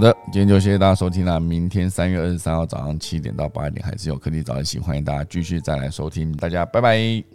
好的，今天就谢谢大家收听啦。明天三月二十三号早上七点到八点还是有科技早自习，欢迎大家继续再来收听。大家拜拜。